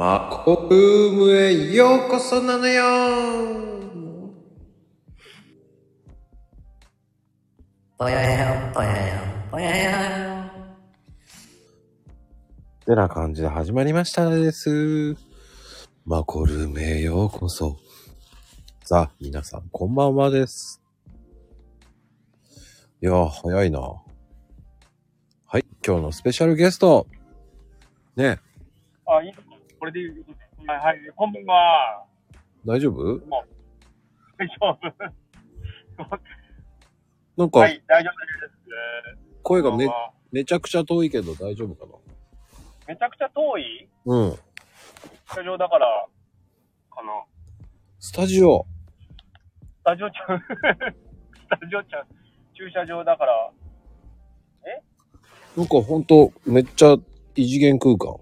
マコルームへようこそなのよぽややぽややぽややてな感じで始まりましたです。マコルームへようこそ。さあ、皆さん、こんばんはです。いやー、早いな。はい、今日のスペシャルゲスト。ね、あ、いいこれで言うことではいはい、こんばんは。大丈夫？大丈夫なんか、はい、大丈夫です。声がめめちゃくちゃ遠いけど大丈夫かめちゃくちゃ遠い？なうん。スタジオだから、かな。スタジオ。スタジオちゃん、スタジオちゃん、駐車場だから、なんかほんと、めっちゃ異次元空間。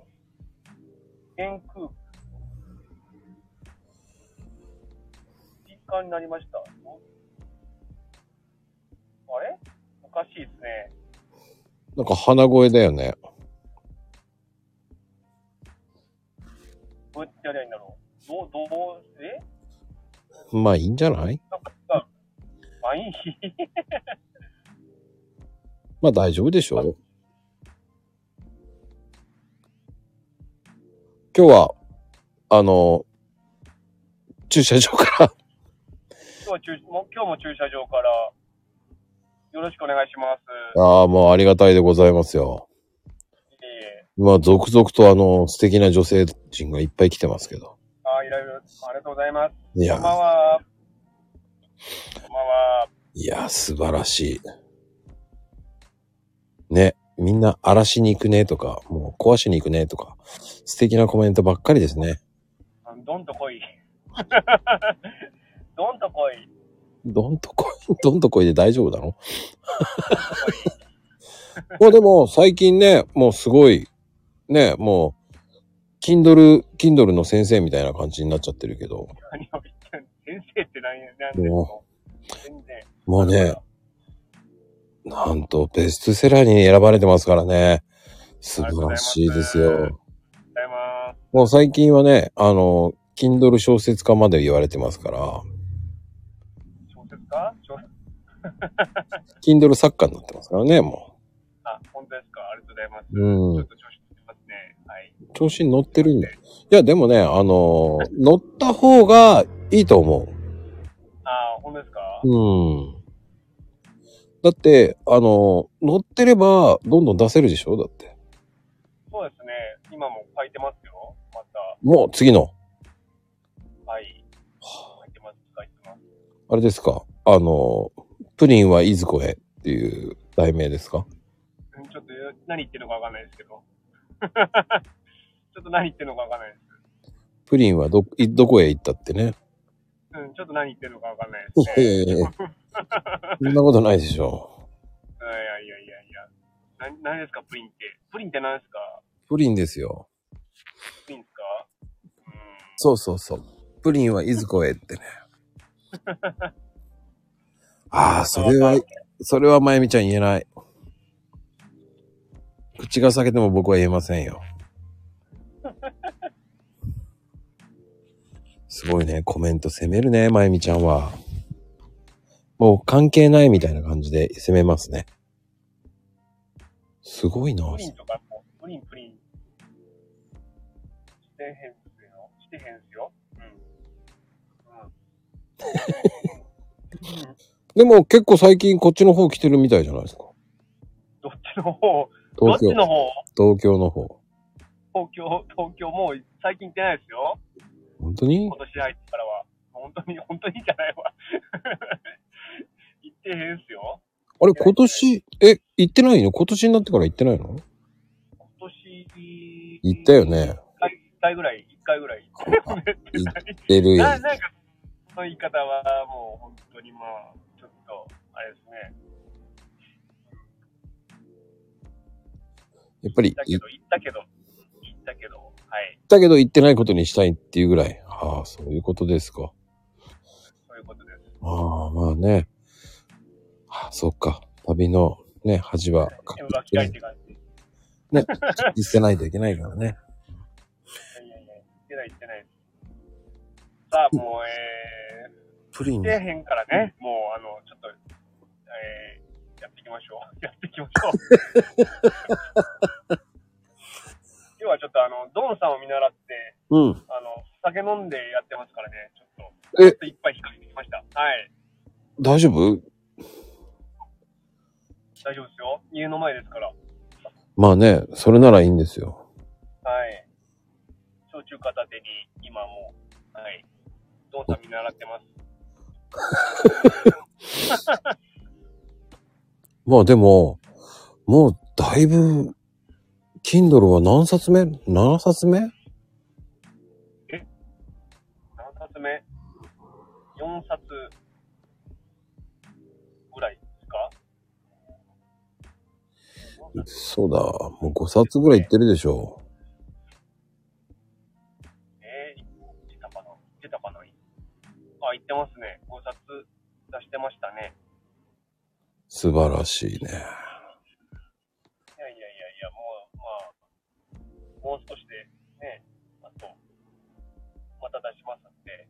原空。スピーカーになりました。あれ？おかしいですね。なんか鼻声だよね。どうやってやりゃいいんだろう。どう、どう、え？まあいいんじゃない？なんか、あ、まあいい。まあ大丈夫でしょう。今日は、あの、駐車場から、今日は駐もう今日も駐車場から、よろしくお願いします。ああ、もうありがたいでございますよ。いえいえ。まあ続々とあの、素敵な女性陣がいっぱい来てますけど。あ、いろいろ、ありがとうございます。いやこん、ばんは。こんばんは。いや、素晴らしい。ね、みんな荒らしに行くねとか、もう壊しに行くねとか、素敵なコメントばっかりですね。あどんと来い。どんと来い。どんとこい、どんとこいで大丈夫なの？どんと来い。まあでも最近ね、もうすごい、ね、もう、Kindle、Kindle の先生みたいな感じになっちゃってるけど、何を言ってん先生って何何ですもか全然。もうね、なんとベストセラーに選ばれてますからね。素晴らしいですよ。ありがとうございます。もう最近はね、あの、Kindle 小説家まで言われてますから、小説家？小 Kindle 作家になってますからね、もあ、本当ですか？ありがとうございます。う。うんちょっ。と調子乗ってますね。はい。調子に乗ってるんだよ。いや、でもね、あの、乗った方がいいと思う。あ、本当ですか？うん。だって、あの、乗ってれば、どんどん出せるでしょ？だって。そうですね。今も書いてますよ。また。もう、次の、はい。書いてます。書いてます。あれですか？あの、プリンはいずこへっていう題名ですか？うんちょっと何言ってるのかわかんないですけど。ちょっと何言ってるのかわかんないです。プリンはど、いどこへ行ったってね。うん、ちょっと何言ってるのかわかんないですいね。やいやいや そんなことないでしょ。いやいやいやいや。な、何ですか、プリンって。プリンって何ですか？プリンですよ。プリンですか？うん。そうそうそう。プリンはいずこへってね。ああ、それは、それはまゆみちゃん言えない。口が裂けても僕は言えませんよ。すごいね、コメント攻めるね、まゆみちゃんは。もう関係ないみたいな感じで攻めますね。すごいな。プリンとかも、プリンプリン。してへんすよ。してへんすよ。うん。うん。でも結構最近こっちの方来てるみたいじゃないですか。どっちの方？どっ東京、ちの方？東京の方。東京、東京もう最近行ってないですよ。本当に？今年入ってからは。本当に、本当にじゃないわ。行ってへんすよ。あれ、今年、え、行ってないの？今年になってから行ってないの？今年、行ったよね。一回ぐらい、一回ぐらい行って行ってるよ。ななんか、その言い方はもう本当にまあ、ちょっと、あれですね。やっぱり行ったけど、行ったけど、行ったけど、はい。行ったけど行ってないことにしたいっていうぐらい。ああ、そういうことですか。そういうことです。ああ、まあね。ああ、そっか。旅のね、恥はでも巻き替えて感じ。ね、捨てないといけないからね。いやいやいやない行ってない。さあ、もう、えプリンー、底辺からね、もう、あの、ちょっと、えー、やっていきましょう。やっていきましょう。今日はちょっとあの、ドンさんを見習って、うん。あの、酒飲んでやってますからね、ちょっと、え？ちょっと一杯控えてきました。はい。大丈夫？大丈夫ですよ。家の前ですから。まあね、それならいいんですよ。はい。焼酎片手に、今もう、はい。ドンさん見習ってます。まあでも、もうだいぶ、Kindle は何冊目 ?7 冊目？何冊目 ?4 冊ぐらいですか？そうだ、もう5冊ぐらいいってるでしょえー、言ってたかな？言ってたかなあ、言ってますね。5冊出してましたね。素晴らしいね。いやいやいやいや、もう、まあ、もう少しで、ね、あと、また出しますんで、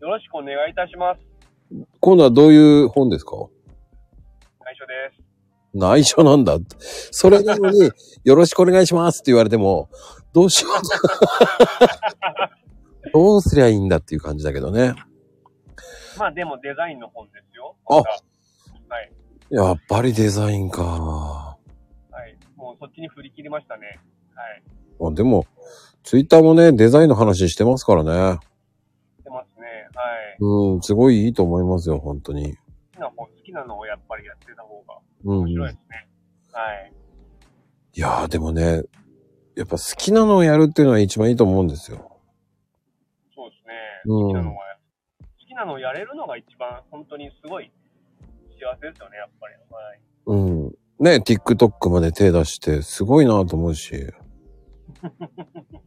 よろしくお願いいたします。今度はどういう本ですか？内緒です。内緒なんだ。それなのに、よろしくお願いしますって言われても、どうしよう。どうすりゃいいんだっていう感じだけどね。まあでもデザインの本ですよ。あはい。やっぱりデザインか。はい。もうそっちに振り切りましたね。はい。あでも、ツイッターもね、デザインの話してますからね。してますね。はい。うん、すごいいいと思いますよ、本当に。好きな本、好きなのをやっぱりやってた方がうん。面白いいですね。はい。やー、でもね、やっぱ好きなのをやるっていうのは一番いいと思うんですよ。そうですね。うん好きなのは、好きなのをやれるのが一番本当にすごい幸せですよね、やっぱり。はい。うん。ね、TikTok まで手出して、すごいなと思うし。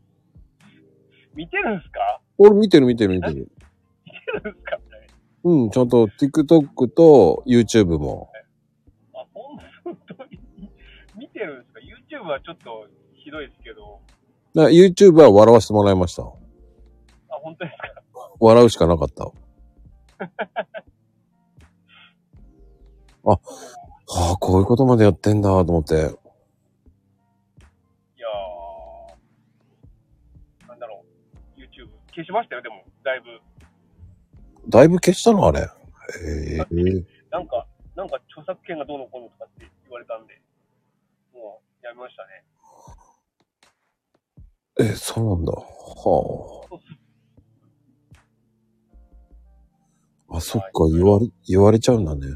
見てるんすか？俺見てる見てる見てる。見てるんすか？ねうん、ちゃんと TikTok と YouTube も。あ、ほん本当に？見てるんですか ?YouTube はちょっとひどいですけど。だから YouTube は笑わせてもらいました。あ、本当ですか？笑うしかなかった。あ、はあ、こういうことまでやってんだと思って。消しましたよ、でも、だいぶ。だいぶ消したのあれ。へえ。なんか、なんか著作権がどうのこうのとかって言われたんで、もうやめましたね。え、そうなんだ。はあ。あ、そっか、言われ、言われちゃうんだね。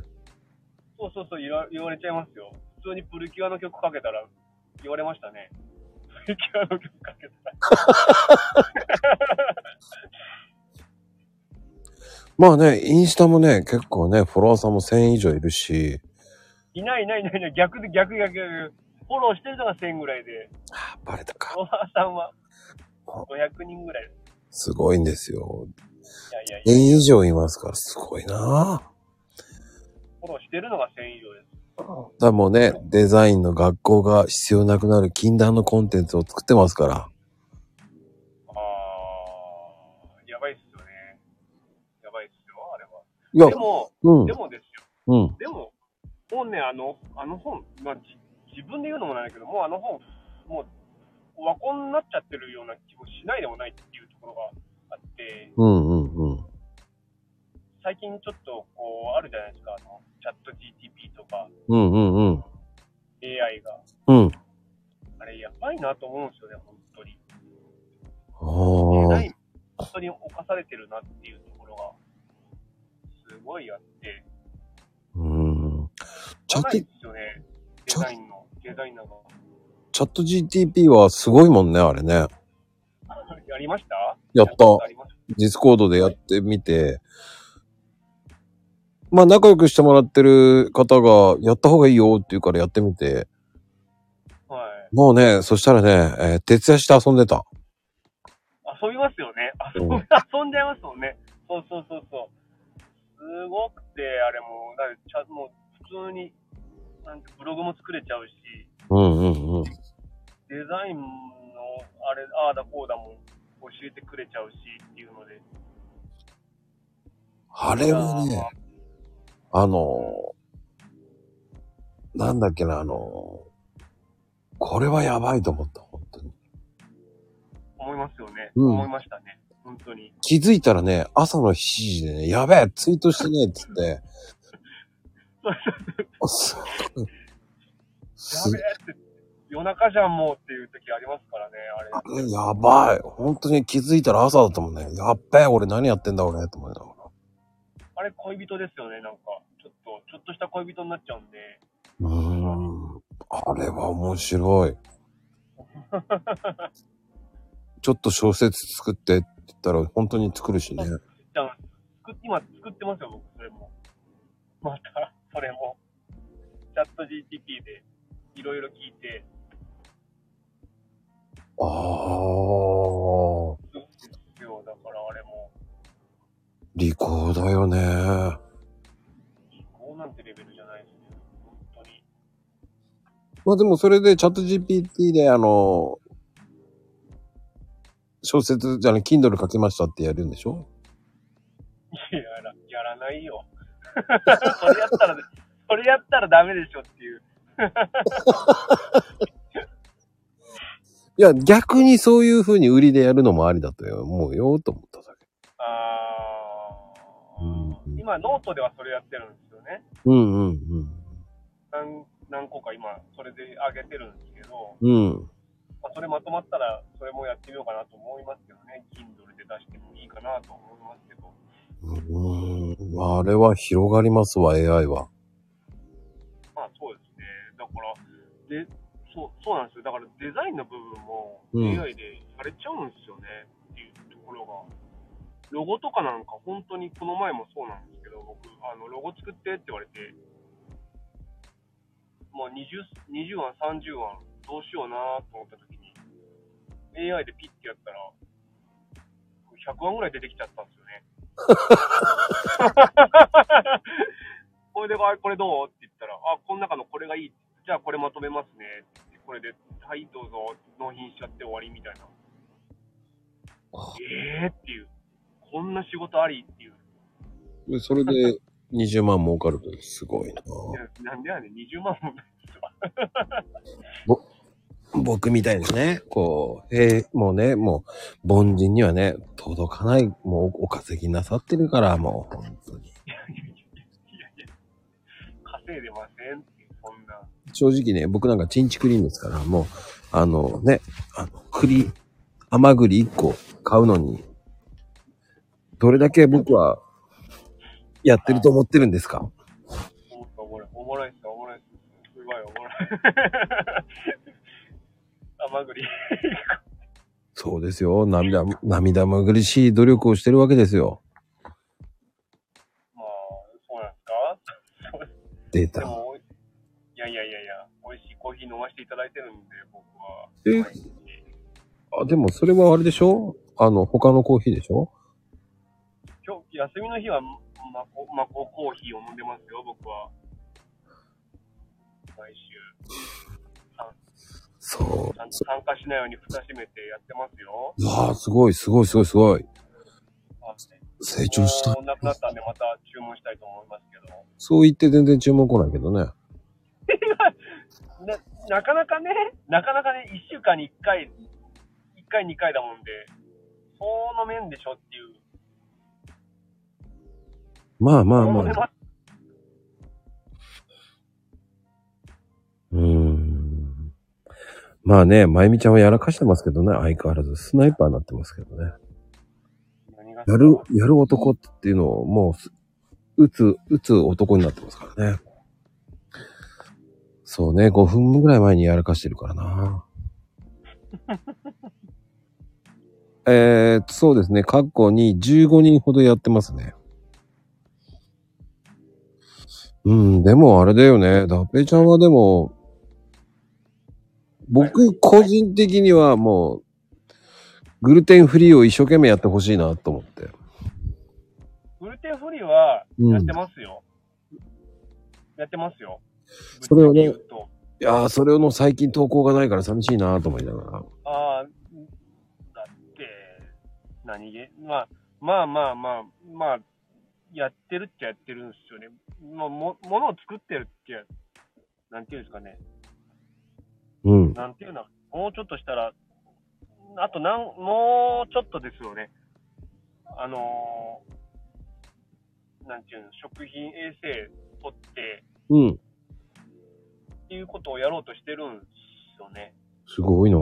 そうそうそう言わ、言われちゃいますよ。普通にプリキュアの曲かけたら言われましたね。キュアの曲かけたら。まあね、インスタもね、結構ね、フォロワーさんも1000以上いるし、いないいないいないいない、逆で逆逆逆。フォローしてるのが1000ぐらいで、あバレたか。フォロワーさんは500人ぐらい。すごいんですよ。いやいやいや、1000以上いますから、すごいなフォローしてるのが1000以上です。だもうね、デザインの学校が必要なくなる禁断のコンテンツを作ってますから。あー、やばいっすよね。やばいっすよ、あれは。いやで、も、うんで、もですよ。うん。でも、もうね、あの、あの本、まあ、じ自分で言うのもなんだけど、もうあの本、もう、和コンになっちゃってるような気もしないでもないっていうところがあって、うんうんうん。最近ちょっと、こう、あるじゃないですか、あの、チャット GTP とか、うんうんうん。AI が。うん。あれ、やばいなと思うんですよね、本当に。ああ。デザイン、本当に侵されてるなっていうところが、すごいあって、うん。チャットで、すよね、デザインの、デザイが。チャット GTP はすごいもんね、あれね。やりました？やったディスコードでやってみて、まあ仲良くしてもらってる方が、やった方がいいよって言うからやってみて、はい。もうね、そしたらね、えー徹夜して遊んでた。遊びますよね。遊うんび、遊んじゃいますもんね。そうそうそうそう。すごくて、あれもう、だちゃんもう普通に、なんかブログも作れちゃうし、うんうんうん。デザインの、あれ、ああだこうだも教えてくれちゃうしっていうので。あれはね、あの、なんだっけな、あの、これはやばいと思った、本当に。思いますよね。うん思いましたね。本当に。気づいたらね、朝の7時でね、やべえ、ツイートしてねえっつって、すごいやすべえって、夜中じゃんもうっていう時ありますからね、あれ。あれやばい。本当に気づいたら朝だったもんね。やっべえ、俺何やってんだ俺、と思いながら。あれ恋人ですよね、なんか。ちょっと、ちょっとした恋人になっちゃうんで。うーん。あれは面白い。ちょっと小説作ってって言ったら本当に作るしね。じゃあ、作っ今作ってますよ、僕、それも。また、それも。チャット GTP でいろいろ聞いて、ああ。利口だよね。こうなんてレベルじゃないですね。本当に。まあでもそれでチャット GPT であの、小説じゃない、Kindle 書きましたってやるんでしょ？やら、やらないよ。それやったら、それやったらダメでしょっていう。いや、逆にそういう風に売りでやるのもありだと思うよ、と思っただけ。あーうん今、ノートではそれやってるんですよね。うんうん何何個か今、それで上げてるんですけど、うん。うん。まあ、それまとまったら、それもやってみようかなと思いますけどね。Kindle で出してもいいかなと思いますけど。うーん。まあ、あれは広がりますわ、AI は。まあそうですね。だから、で、そう、そうなんですよ。だからデザインの部分もうん AI でされちゃうんですよね。っていうところが。ロゴとかなんか本当にこの前もそうなんですけど、僕、あの、ロゴ作ってって言われて、もう 20, 20案、30案、どうしようなと思った時に、AI でピッてやったら、100案ぐらい出てきちゃったんですよね。これで、あこれどう？って言ったら、あ、この中のこれがいい。じゃあこれまとめますね。これで、はい、どうぞ、納品しちゃって終わりみたいな。えーっていう。こんな仕事ありっていう。でそれで 20万儲かるとすごいな。いやなんでやねん、20万もないですわ。僕みたいにね、こう、えーもうね、もう、凡人にはね、届かない、もうお稼ぎなさってるから、もう、本当に。いやいやいやいや稼いでませんってそんな。正直ね、僕なんかチンチクリーンですから、もう、あのね、あの、栗、甘栗1個買うのに、どれだけ僕は、やってると思ってるんですか？おもろい、おもろいっす、おもろいっす。すごいおもろい。甘栗。そうですよ。涙、涙まぐりしい努力をしてるわけですよ。まあ、そうなんですか？そう出た。でも、いやいやいやいや、美味しいコーヒー飲ませていただいてるんで、僕は。え？あ、でもそれはあれでしょ？あの、他のコーヒーでしょ？休みの日は、マコ、マココーヒーを飲んでますよ、僕は。毎週。そうちゃんと参加しないように蓋閉めてやってますよ。うわあ、すごい、すごい、すごい、すごい。あ成長した。なくなったんで、また注文したいと思いますけど。そう言って全然注文来ないけどね。な、なかなかね、なかなかね、1週間に1回、1回2回だもんで、その面でしょっていう。まあまあまあ。うーん。まあね、まゆみちゃんはやらかしてますけどね、相変わらず。スナイパーになってますけどね。やる、やる男っていうのをもうす、撃つ、撃つ男になってますからね。そうね、5分ぐらい前にやらかしてるからな。えー、そうですね、過去に15人ほどやってますね。うん、でもあれだよね、ダッペイちゃんはでも、僕個人的にはもう、グルテンフリーを一生懸命やってほしいなと思って。グルテンフリーはうんやってますよ。やってますよ。それをねいやー、それの最近投稿がないから寂しいなと思いながら。ああ、だって、何気まあ、まあまあまあ、まあ、やってるっちゃやってるんですよね。まあ、も、ものを作ってるってや、なんていうんですかね。うん。なんていうの、もうちょっとしたら、あとなん、もうちょっとですよね。あのーなんていうの、食品衛生取って、うん。っていうことをやろうとしてるんですよね。すごいなぁ。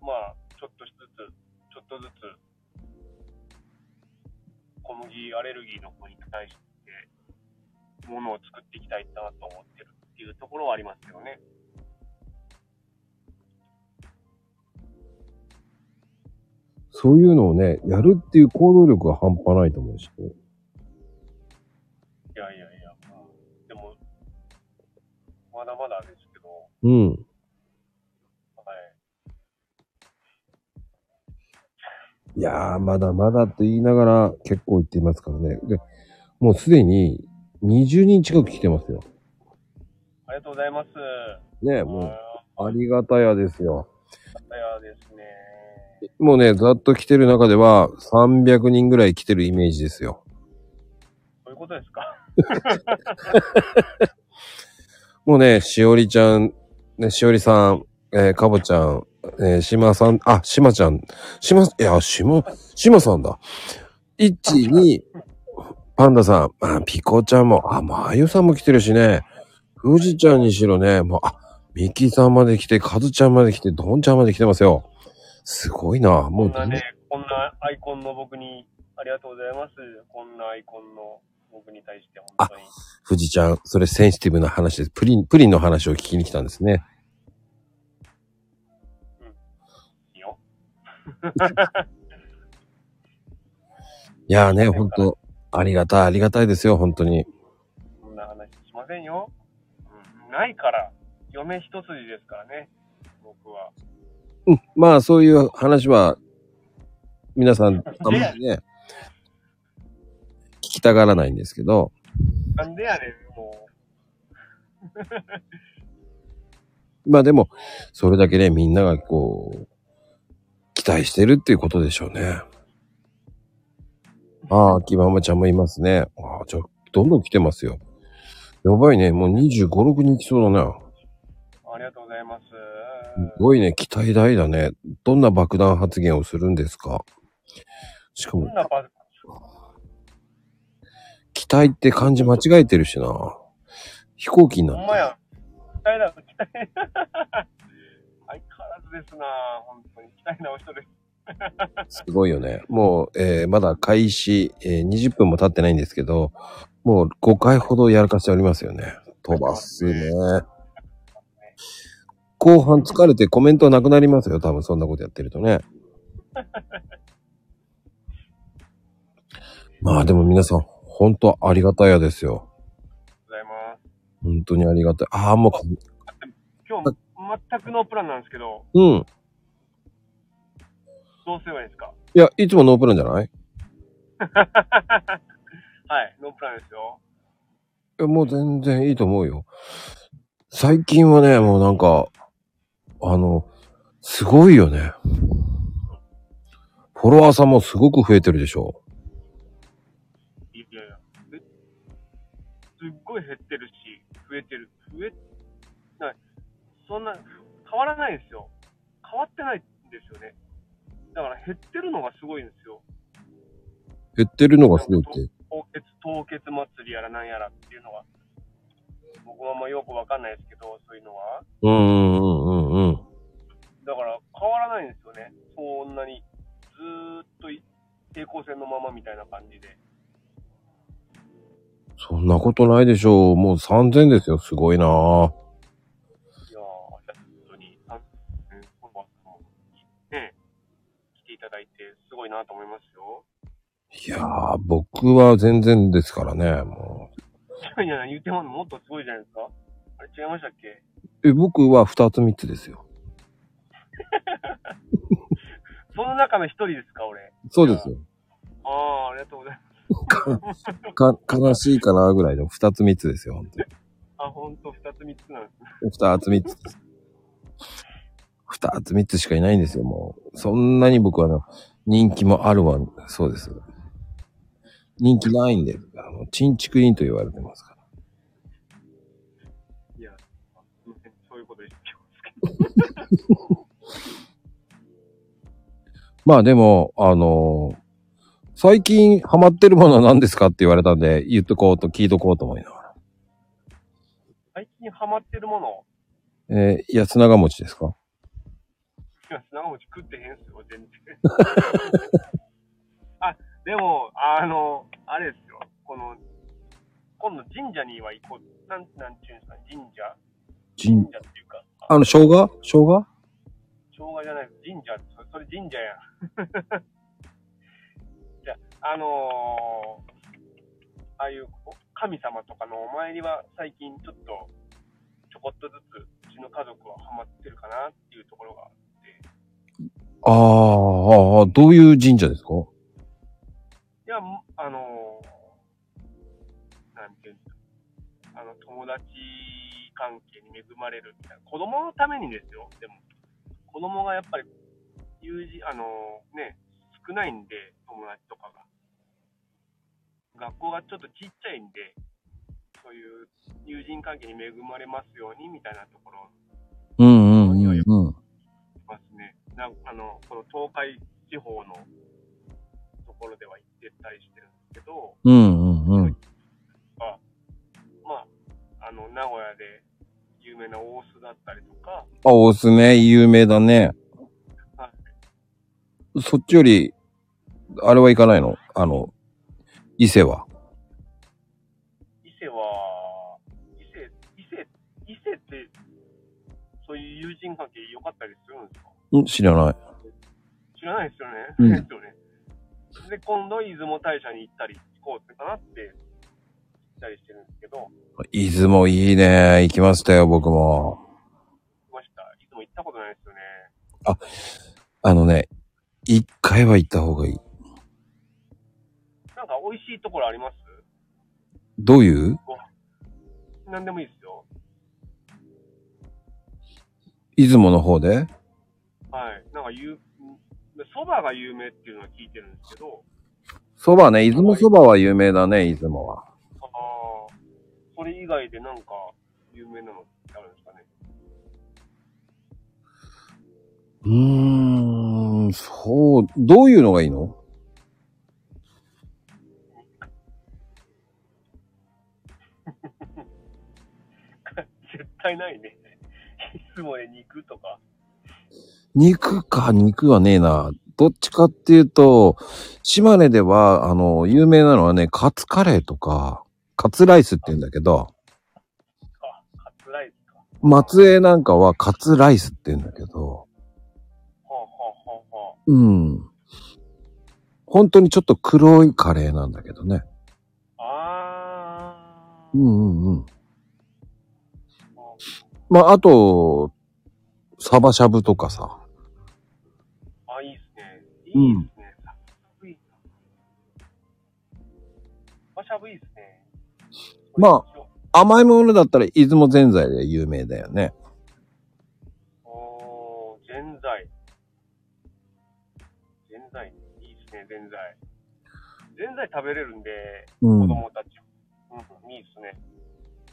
まあ、ちょっとずつ、ちょっとずつ、小麦アレルギーの子に対して、ものを作っていきたいなと思ってるっていうところはありますよね。そういうのをね、やるっていう行動力が半端ないと思うし。いやいやいや、まあ、でも、まだまだですけど、うん。いやー、まだまだって言いながら結構言っていますからね。で、もうすでに20人近く来てますよ。ありがとうございます。ね、もあう、ありがたやですよ。あやですね。もうね、ざっと来てる中では300人ぐらい来てるイメージですよ。そういうことですか？もうね、しおりちゃん、ね、しおりさん、えーかぼちゃん、えーしまさん、あ、しまちゃん、しま、いや、しま、しまさんだ。1、2、パンダさん、あ、ピコちゃんも、あ、まゆさんも来てるしね、富士ちゃんにしろね、もう、あ、ミキさんまで来て、カズちゃんまで来て、ドンちゃんまで来てますよ。すごいな、もう、こんなね、こんなアイコンの僕に、ありがとうございます。こんなアイコンの僕に対して、本当に。富士ちゃん、それセンシティブな話です。プリン、プリンの話を聞きに来たんですね。いやーね、ほんと、ありがたい、ありがたいですよ、本当に。そんな話しませんよ。うん、ないから、嫁一筋ですからね、僕は。うん。まあ、そういう話は、皆さん、あんまりね、聞きたがらないんですけど、なんでやねん、も まあでも、それだけね、みんながこう、期待してるっていうことでしょうね。ああ、秋ママちゃんもいますね。ああ、じゃあ、どんどん来てますよ。やばいね、もう25、6人来そうだね。う。ありがとうございます。すごいね、期待大だね。どんな爆弾発言をするんですか？しかも期待って漢字間違えてるしな。飛行機になってほんまや。期待だ、期待。ですな本当に。期待なお人です。すごいよね。もう、えーまだ開始、えー20分も経ってないんですけど、もう5回ほどやらかしておりますよね。飛ばすね。後半疲れてコメントなくなりますよ。多分そんなことやってるとね。まあでも皆さん、本当ありがたいやですよ。ございます。本当にありがたい。ああ、も今日、全くノープランなんですけど、う、うん。どうすればいいですか？いや、いつもノープランじゃない？はい、ノープランですよ。いやもう全然いいと思うよ。最近はね、もうなんか、あの、すごいよね。フォロワーさんもすごく増えてるでしょ？いやいや、えすっごい減ってるし、増えてる。増え、なそんな、変わらないんですよ。変わってないんですよね。だから減ってるのがすごいんですよ。減ってるのがすごいって。凍結、凍結祭りやらなんやらっていうのは、僕はあんまよくわかんないですけど、そういうのは。うんうんうんうんうん。だから変わらないんですよね。そんなに。ずーっとい平行線のままみたいな感じで。そんなことないでしょう。もう3000ですよ。すごいなぁ。いただいて、すごいなと思いますよ。いやー、僕は全然ですからね。もいやいや、言ってももっとすごいじゃないですか。あれ違いましたっけ？う。え、僕は2つ3つですよ。その中の一人ですか、俺。そうですよ。ああ、ありがとうございます。か、悲しいかなぐらいの2つ3つですよ。本当に。あ、ほんと、二つ三つなんですね。2つ3つです。二つ三つしかいないんですよ、もう。そんなに僕はあの、人気もあるわ、そうです。人気ないんで、あの、チンチクリンと言われてますから。いや、そういうこと言ってますけど。まあでも、あの最近ハマってるものは何ですかって言われたんで、言っとこうと聞いとこうと思いながら。最近ハマってるもの、えー、安長餅ですか？いや、砂餅食ってへんすよ、全然。あ、でも、あの、あれですよ、この、今度神社には行こう。なん、なんていうんですか、神社？神。神社っていうか、あの、生姜？生姜？生姜じゃない、神社、それそれ神社や。ん。じゃあ、あのーああいう神様とかのお参りは最近ちょっと、ちょこっとずつ、うちの家族はハマってるかなっていうところがああーあー、どういう神社ですか？いや、もあのーなんていうんですか、あの、友達関係に恵まれるみたいな、子供のためにですよ、でも、子供がやっぱり、友人、あのーね、少ないんで、友達とかが。学校がちょっとちっちゃいんで、そういう友人関係に恵まれますようにみたいなところうんうんうんうん。ますね。なんあの、この東海地方のところでは行ってたりしてるんですけど、うんうんうん。あまあ、あの、名古屋で有名な大須だったりとか、あ、おすね、有名だね。はそっちより、あれは行かないの？あの、伊勢は？伊勢は、伊勢、伊勢、伊勢って、そういう友人関係良かったりするんですか？ん知らない。知らないですよね。うんですよね。で、今度、出雲大社に行ったり、行こうってかなって、言ったりしてるんですけど、出雲いいね。行きましたよ、僕も。来ました。出雲行ったことないですよね。あのね、一回は行った方がいい。なんか美味しいところあります？どういう？何でもいいですよ。出雲の方で？はい。なんか有、蕎麦が有名っていうのは聞いてるんですけど、蕎麦ね、出雲蕎麦は有名だね、出雲は。ああ、それ以外でなんか有名なのってあるんですかね。うーん、そう、どういうのがいいの？絶対ないね。いつもで肉とか。肉か、肉はねえな。どっちかっていうと、島根では、あの、有名なのはね、カツカレーとか、カツライスって言うんだけど、か、カツライスか。松江なんかはカツライスって言うんだけど、はあ、はあはあはあ、うん。本当にちょっと黒いカレーなんだけどね。あー。うんうんうん。まあ、あと、サバしゃぶとかさ。あ、いいっすね。うんいいっすね。サブいいな。しゃぶいいっすね。まあ甘いものだったら出雲ぜんざいで有名だよね。おー、ぜんざい。ぜんざい、いいっすね、ぜんざい。ぜんざい食べれるんで、うん。子供たち。うん、いいっすね。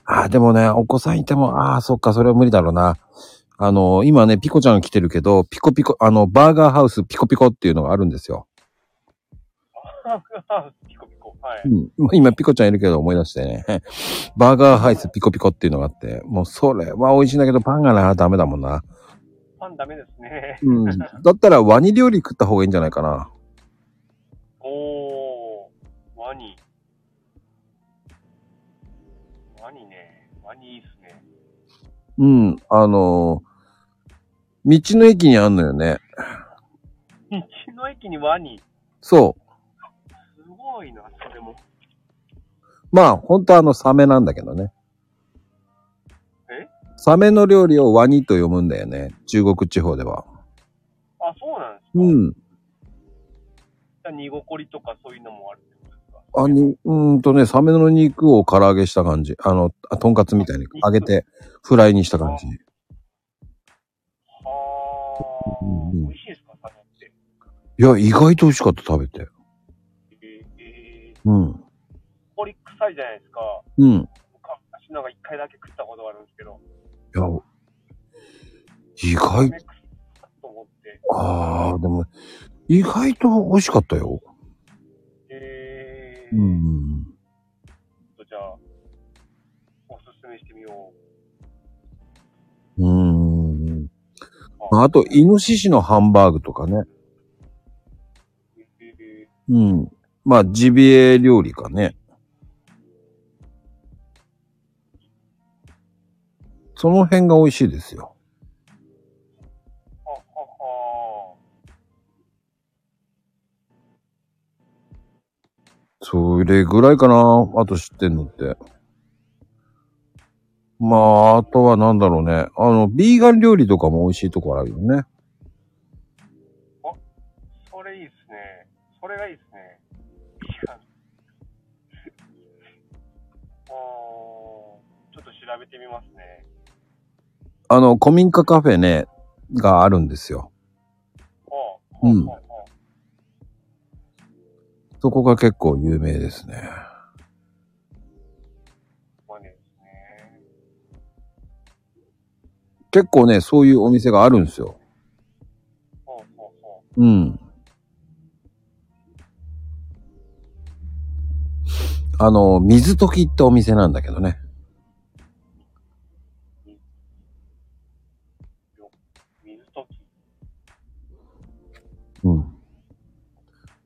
ああ、でもね、お子さんいても、ああ、そっか、それは無理だろうな。あの、今ね、ピコちゃんが来てるけど、ピコピコ、あの、バーガーハウスピコピコっていうのがあるんですよ。ピコピコ。はい。うん。今、ピコちゃんいるけど思い出してね。バーガーハウスピコピコっていうのがあって、もうそれは美味しいんだけど、パンがな、ダメだもんな。パンダメですね。うん。だったらワニ料理食った方がいいんじゃないかな。おー、ワニ。うん。あの、道の駅にあんのよね。道の駅にワニ。そう。すごいな、それも。まあ、本当はあの、サメなんだけどね。え？サメの料理をワニと読むんだよね。中国地方では。あ、そうなんですか？うん。じゃあ、煮ごこりとかそういうのもあるあ、に、うーんとね、サメの肉を唐揚げした感じ。あの、あとんかつみたいに揚げて、フライにした感じ。はいや、意外と美味しかった、食べて。えー、えー、うん。氷臭いじゃないですか。うん。昔なんか一回だけ食ったことがあるんですけど、いや、意外、とああ、でも、意外と美味しかったよ。うん。じゃあ、おすすめしてみよう。うん。あと、イノシシのハンバーグとかね。うん。まあ、ジビエ料理かね。その辺が美味しいですよ。それぐらいかな。あと知ってんのって。まあ、あとはなんだろうね。あの、ビーガン料理とかも美味しいとこあるよね。それいいっすね。それがいいっすね。いやあーちょっと調べてみますね。あの、古民家カフェね、があるんですよ。ああうんあああそこが結構有名ですね。結構ね、そういうお店があるんですよ。ほうほうほう。うん。あの、水溶きってお店なんだけどね。水溶き。うん。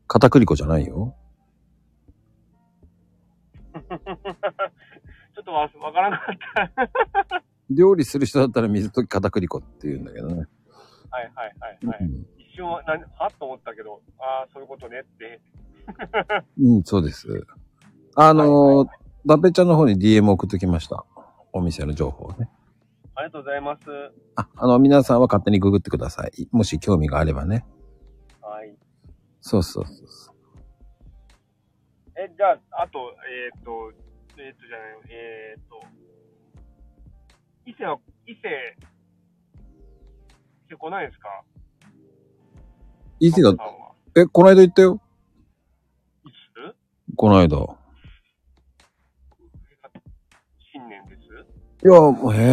片栗粉じゃないよ。ちょっとわわからなかった。料理する人だったら水溶き片栗粉って言うんだけどね。はいはいはいはい。うん一瞬は、はっと思ったけど、ああ、そういうことねって。うん、そうです。あのーはいダペちゃんの方に DM 送っときました。お店の情報をね。ありがとうございます。あ、あの、皆さんは勝手にググってください。もし興味があればね。はい。そうそうそうそう。え、じゃあ、あと、えっ、と、えっ、と、じゃない、えっ、と、伊勢は、伊勢、伊勢来ないですか？伊勢がさん、はえ、この間言ったよ。いつ？この間。新年です？いや、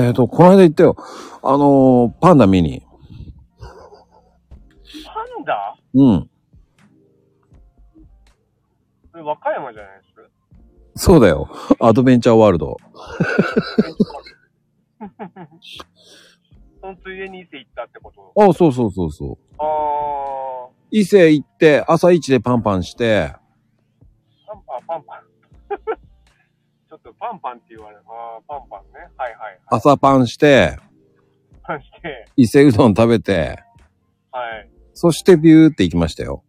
えーと、この間言ったよ。あのーパンダ見に。パンダ？うん。それ和歌山じゃないです？そうだよ。アドベンチャーワールド。そのついでに伊勢行ったってこと？あ、そうそうそうそう。あ伊勢行って、朝一でパンパンして、ー、パンパン、パンパン。ちょっとパンパンって言われる。あー、パンパンね。はいはいはい。朝パンして、パンして、伊勢うどん食べて、はい。そしてビューって行きましたよ。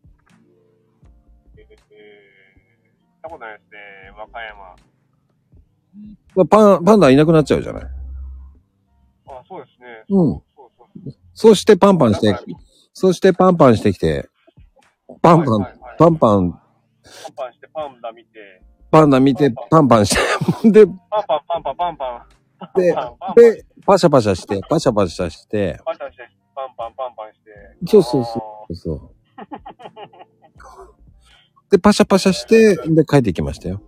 パン、パンダいなくなっちゃうじゃない。あ、そうですね。うんそうそうそう。そしてパンパンして、そしてパンパンしてきて、パンパン、はいはいはいパンパン、パンパンしてパンダ見て、パンダ見て、パンパンして、で、パンパンパンパンパンパン。でパンパンパンパンで、パシャパシャして、パシャパシャして、パンパンして、パンパンパンパンして。そうそうそうそう。で、パシャパシャして、で、帰ってきましたよ。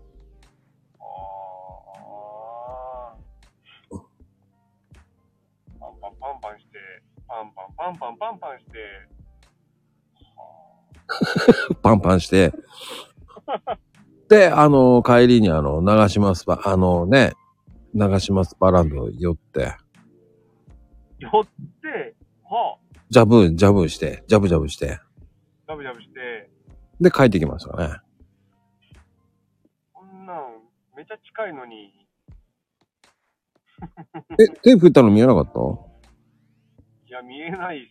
パンパンパンパンして、パンパンして。で、あの、帰りにあの、長島スパ、あのね、長島スパランド寄って、寄って、はあ、ジャブ、ジャブして、ジャブジャブして、ジャブジャブして、で、帰ってきましたね。こんなん、めちゃ近いのに、え、手振ったの見えなかった？見えないし、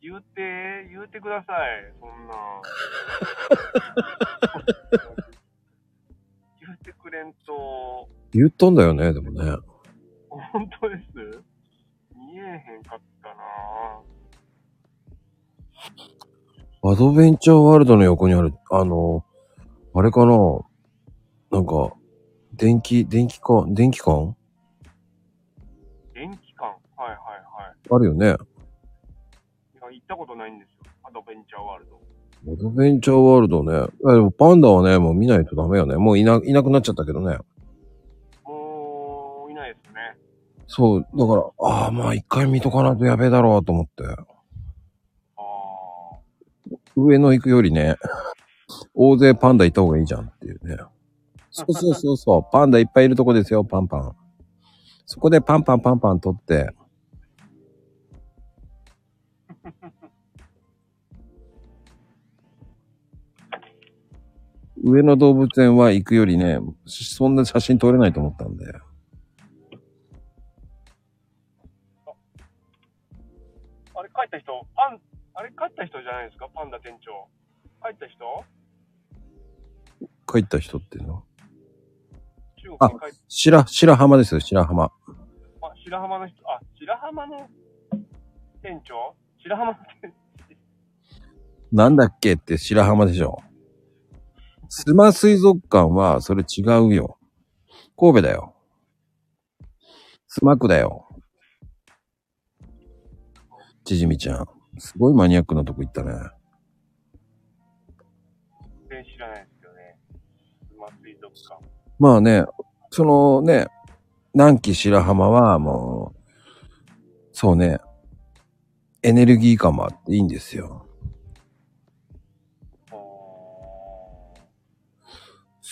言うて、言うてください、そんな。言うてくれんと、言ったんだよね、でもね。本当です？見えへんかったな。アドベンチャーワールドの横にある、あの、あれかな？なんか、電気、電気か、電気館あるよね。いや、行ったことないんですよ。アドドベンチャーワールド。アドベンチャーワールドね。いやでもパンダはね、もう見ないとダメよね。もういな、いなくなっちゃったけどね。もう、いないですね。そう、だから、ああ、まあ一回見とかないとやべえだろうと思って。ああ。上野行くよりね、大勢パンダ行った方がいいじゃんっていうね。そうそうそうそう、パンダいっぱいいるとこですよ、パンパン。そこでパンパンパンパン取って、上野動物園は行くよりね、そんな写真撮れないと思ったんで。あれ、帰った人、パン、あれ、帰った人じゃないですか？パンダ店長。帰った人？帰った人っていうの？中国に帰っ白、白浜ですよ、白浜。あ、白浜の人、あ、白浜の店長？白浜の店なんだっけって白浜でしょ。スマ水族館はそれ違うよ。神戸だよ。スマ区だよ。ちじみちゃん。すごいマニアックなとこ行ったね。全然知らないですけどね。馬水族館。まあね、そのね、南紀白浜はもう、そうね、エネルギー感もあっていいんですよ。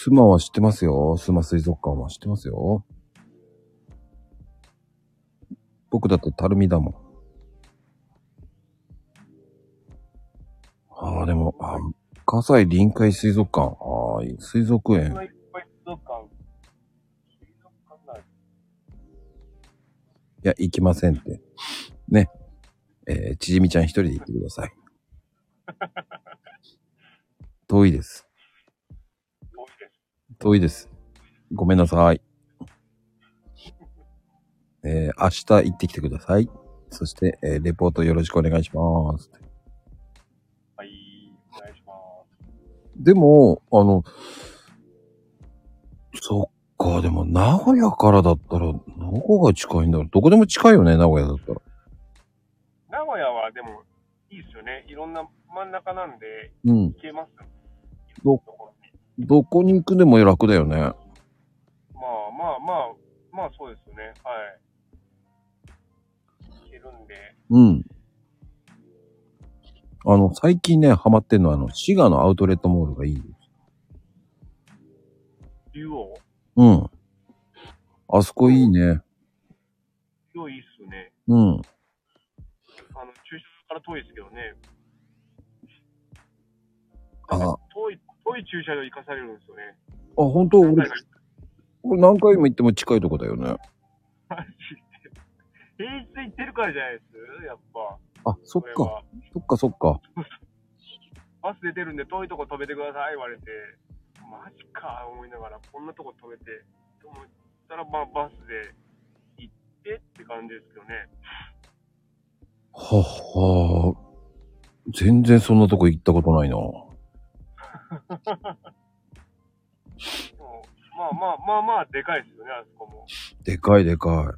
スマは知ってますよ。スマ水族館は知ってますよ。僕だってタルミだもん。ああ、でも、あ葛西臨海水族館。ああ、水族。園。いっぱい水族館。水族館ない。いや、行きませんって。ね。えー、ちじみちゃん一人で行ってください。遠いです。遠いです。ごめんなさい。えー、明日行ってきてください。そして、えーレポートよろしくお願いします。はい。お願いします。でも、あの、そっか、でも名古屋からだったら、どこが近いんだろうどこでも近いよね、名古屋だったら。名古屋はでも、いいですよね。いろんな真ん中なんで、うん。行けますよ。ど。どこに行くでも楽だよね。まあまあまあ、まあそうですよね。はい。行けるんで、うん。あの、最近ね、ハマってんのは、あの、滋賀のアウトレットモールがいいんです。竜王うん。あそこいいね。竜王いいっすよね。うん。あの、駐車場から遠いですけどね。あ、あ、遠い、遠い駐車場行かされるんですよね。本当？俺俺何回も行っても近いとこだよね。マジで平日行ってるからじゃないです？やっぱ。あ、そっか。そっかそっか。バス出てるんで遠いとこ止めてください言われて、マジか思いながら、こんなとこ止めて、と思ったらまあバスで行ってって感じですけどね。はは全然そんなとこ行ったことないな。まあまあまあまあでかいですよね、あそこも。でかいでかうん。い。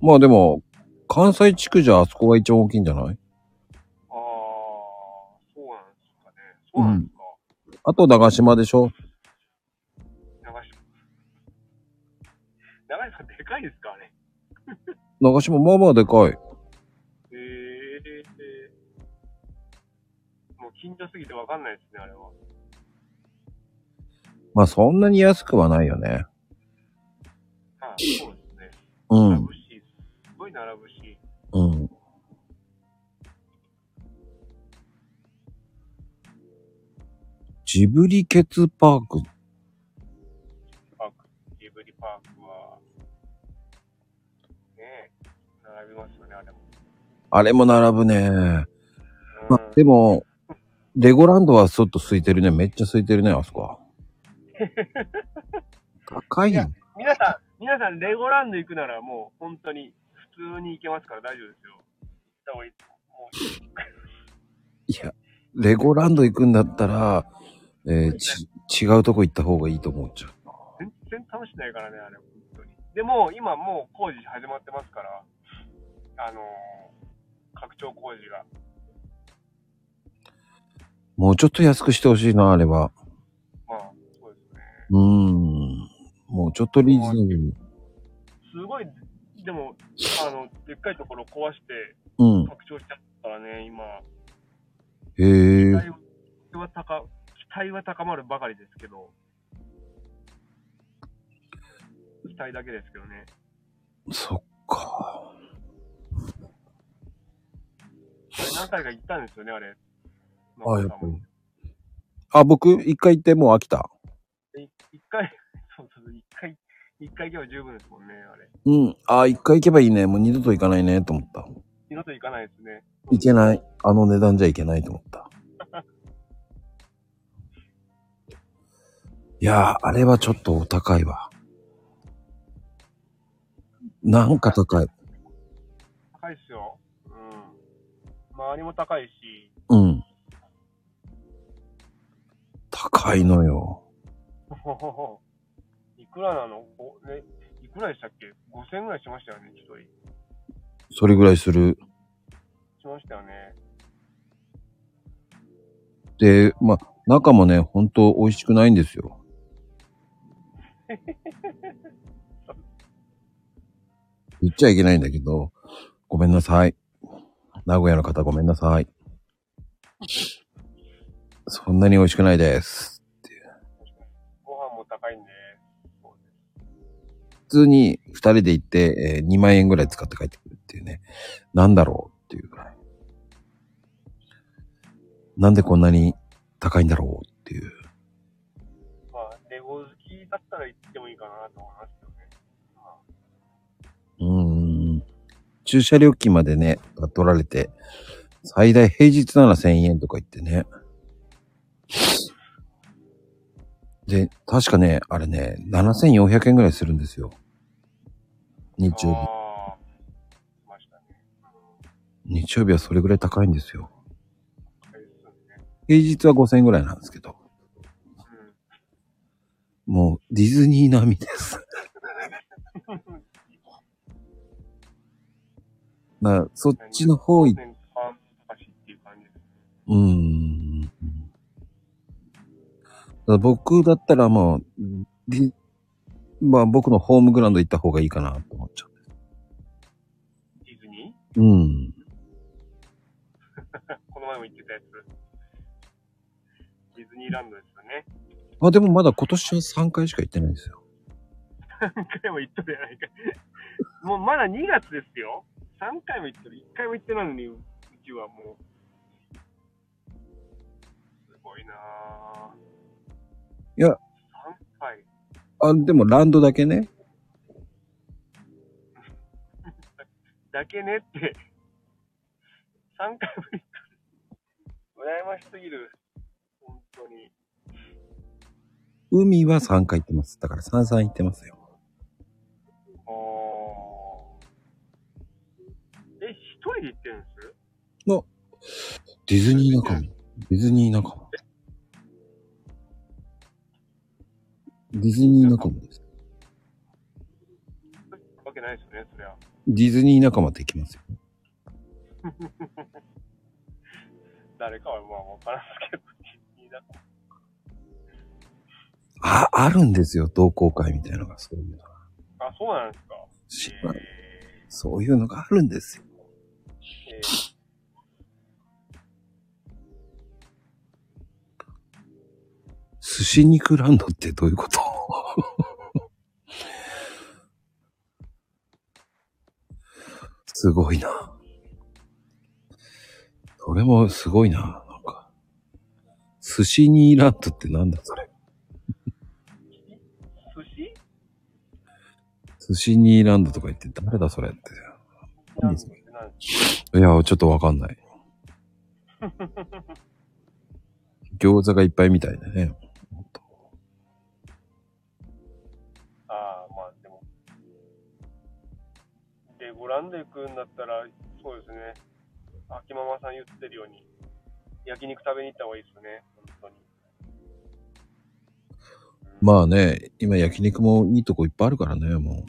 まあでも、関西地区じゃあそこが一番大きいんじゃない？ああ、そうなんですかね。そうなんですか。あと長島でしょ？長島。長島でかいですかあれ。長島まあまあでかい。近所すぎてわかんないですね、あれは。まあそんなに安くはないよね。はい、そうですね。うん。並ぶし、すごい並ぶし。うん。ジブリケツパーク。パーク、ジブリパークは、ねえ、並びますよね、あれも。あれも並ぶね。うんまあ、でも、レゴランドはちょっと空いてるね。めっちゃ空いてるね、あそこは。高いいやよ。皆さん、皆さん、レゴランド行くならもう本当に普通に行けますから大丈夫ですよ。行った方がいいもういや、レゴランド行くんだったら、えーち、違うとこ行った方がいいと思っちゃう。全然楽しないからね、あれ、本当に。でも、今もう工事始まってますから、あのー拡張工事が。もうちょっと安くしてほしいな、あれは。まあ、そうですね。うーん。もうちょっとリーズナブルに。すごい、でも、あの、でっかいところ壊してうん。拡張しちゃったからね、今。へえ。期待は高、期待は高まるばかりですけど。期待だけですけどね。そっか。何回か行ったんですよね、あれ。あ、やっぱり。あ、僕、一回行ってもう飽きた。い一回、そうそうそう、一回、一回行けば十分ですもんね、あれ。うん。あ、一回行けばいいね。もう二度と行かないね、と思った。二度と行かないですね。いけない。あの値段じゃいけないと思った。いやー、あれはちょっとお高いわ。なんか高い。高いっすよ。うん。周りも高いし、うん。高いのよ。いくらなの？おね、いくらでしたっけ ?5000 円ぐらいしましたよね、一人。それぐらいする。しましたよね。で、まあ、中もね、ほんと美味しくないんですよ。言っちゃいけないんだけど、ごめんなさい。名古屋の方ごめんなさい。そんなに美味しくないです。ご飯も高いんで、普通に二人で行って、えー2万円ぐらい使って帰ってくるっていうね。なんだろうっていう。なんでこんなに高いんだろうっていう。まあ、レゴ好きだったら行ってもいいかなと思いますけどね。まあ、うん。駐車料金までね、取られて、最大平日なら1000円とか言ってね。で、確かね、あれね、7400円ぐらいするんですよ。日曜日。ああ、しましたね。日曜日はそれぐらい高いんですよ。平日は5000円ぐらいなんですけど。うん。もうディズニー並みです。まあ、そっちの方行っ年間高しっていう感じです。うーん。僕だったらもう、りまあ僕のホームグラウンド行った方がいいかなと思っちゃディズニう。うん。ー この前も言ってたやつ。ディズニーランドですよね。まあでもまだ今年は3回しか行ってないんですよ。何回も行っとるやないか。もうまだ2月ですよ。3回も行っとる。1回も行ってないのに、うちはもう。すごいなぁ。いや。3回。あ、でもランドだけね。だけねって。3回も行っとる。羨ましすぎる。本当に。海は3回行ってます。だから3、3行ってますよ。え、一人で行ってるんです？ディズニー仲間。ディズニー仲間。ディズニー仲間です。わけないですよね、そりゃ。ディズニー仲間って行きますよ。誰かはまあわからんすけど、いいなあ、あるんですよ。同好会みたいなのが、そういうのが。あ、そうなんですか。そういうのがあるんですよ。ーえー寿司肉ランドってどういうこと？すごいな。それもすごいな。なんか。寿司ニーランドってなんだそれ？寿司？寿司ニーランドとか言って誰だそれって。いや、ちょっとわかんない。餃子がいっぱいみたいだね。ランド行くんだったら、そうですね。秋ママさん言ってるように、焼肉食べに行った方がいいですよね。本当に。まあね、今焼肉もいいとこいっぱいあるからね、も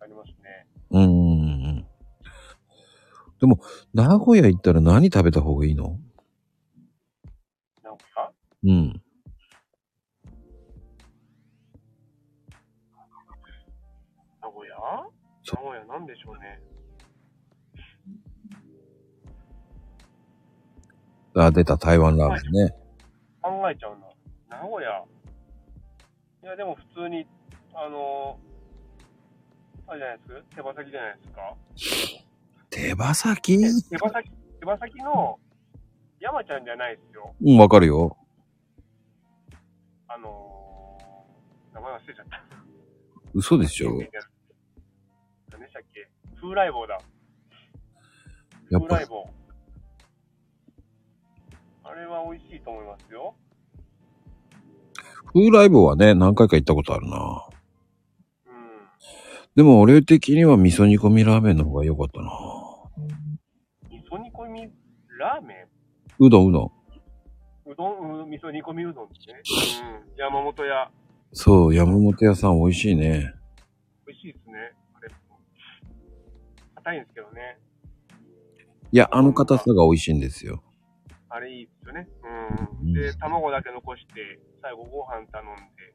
ありますね。う。うんうんうん。名古屋行ったら何食べた方がいいの？なんか？うん。名古屋？そ名古屋なんでしょうね。あ、出た台湾ラーメンね。考えちゃうな。名古屋。いや、でも普通に、あのあれじゃないですか？手羽先じゃないですか？手羽先？手羽先、手羽先の山ちゃんじゃないですよ。うん、わかるよ。あのー、名前忘れちゃった。嘘でしょ 何でしたっけ？風来坊だ。やっぱ風来、坊。あれは美味しいと思いますよ。風来坊はね、何回か行ったことあるな。うん。でも俺的には味噌煮込みラーメンの方が良かったな。味噌煮込みラーメン？うどんうどん。うどん、うん味噌煮込みうどんですね。うん。山本屋。そう、山本屋さん美味しいね。美味しいですね。あれ。硬いんですけどね。いや、あの硬さが美味しいんですよ。あれいいですよね。ううんん。で、卵だけ残して、最後ご飯頼んで、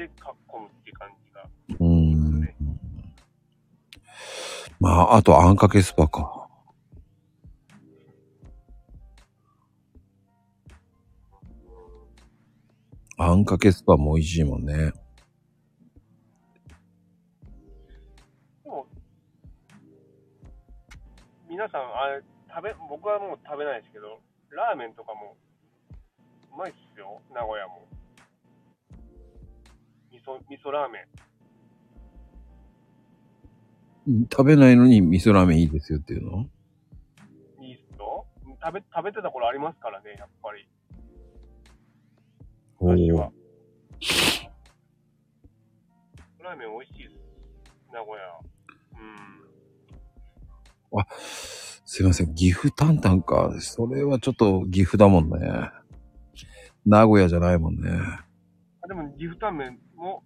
で、かっこむって感じが。うーん。まあ、あとあんかけスパか。あんかけスパも美味しいもんね。皆さん、あれ、食べ、僕はもう食べないですけど、ラーメンとかも、うまいっすよ、名古屋も。味噌、味噌ラーメ食べないのに味噌ラーメンいいですよっていうの？ン、いいっすよ。食べ、食べてた頃ありますからね、やっぱり。お私はー。ラーメン美味しいです。名古屋。うん。すいません。岐阜担々か。それはちょっと岐阜だもんね。名古屋じゃないもんね。あでも、岐阜タンメンも、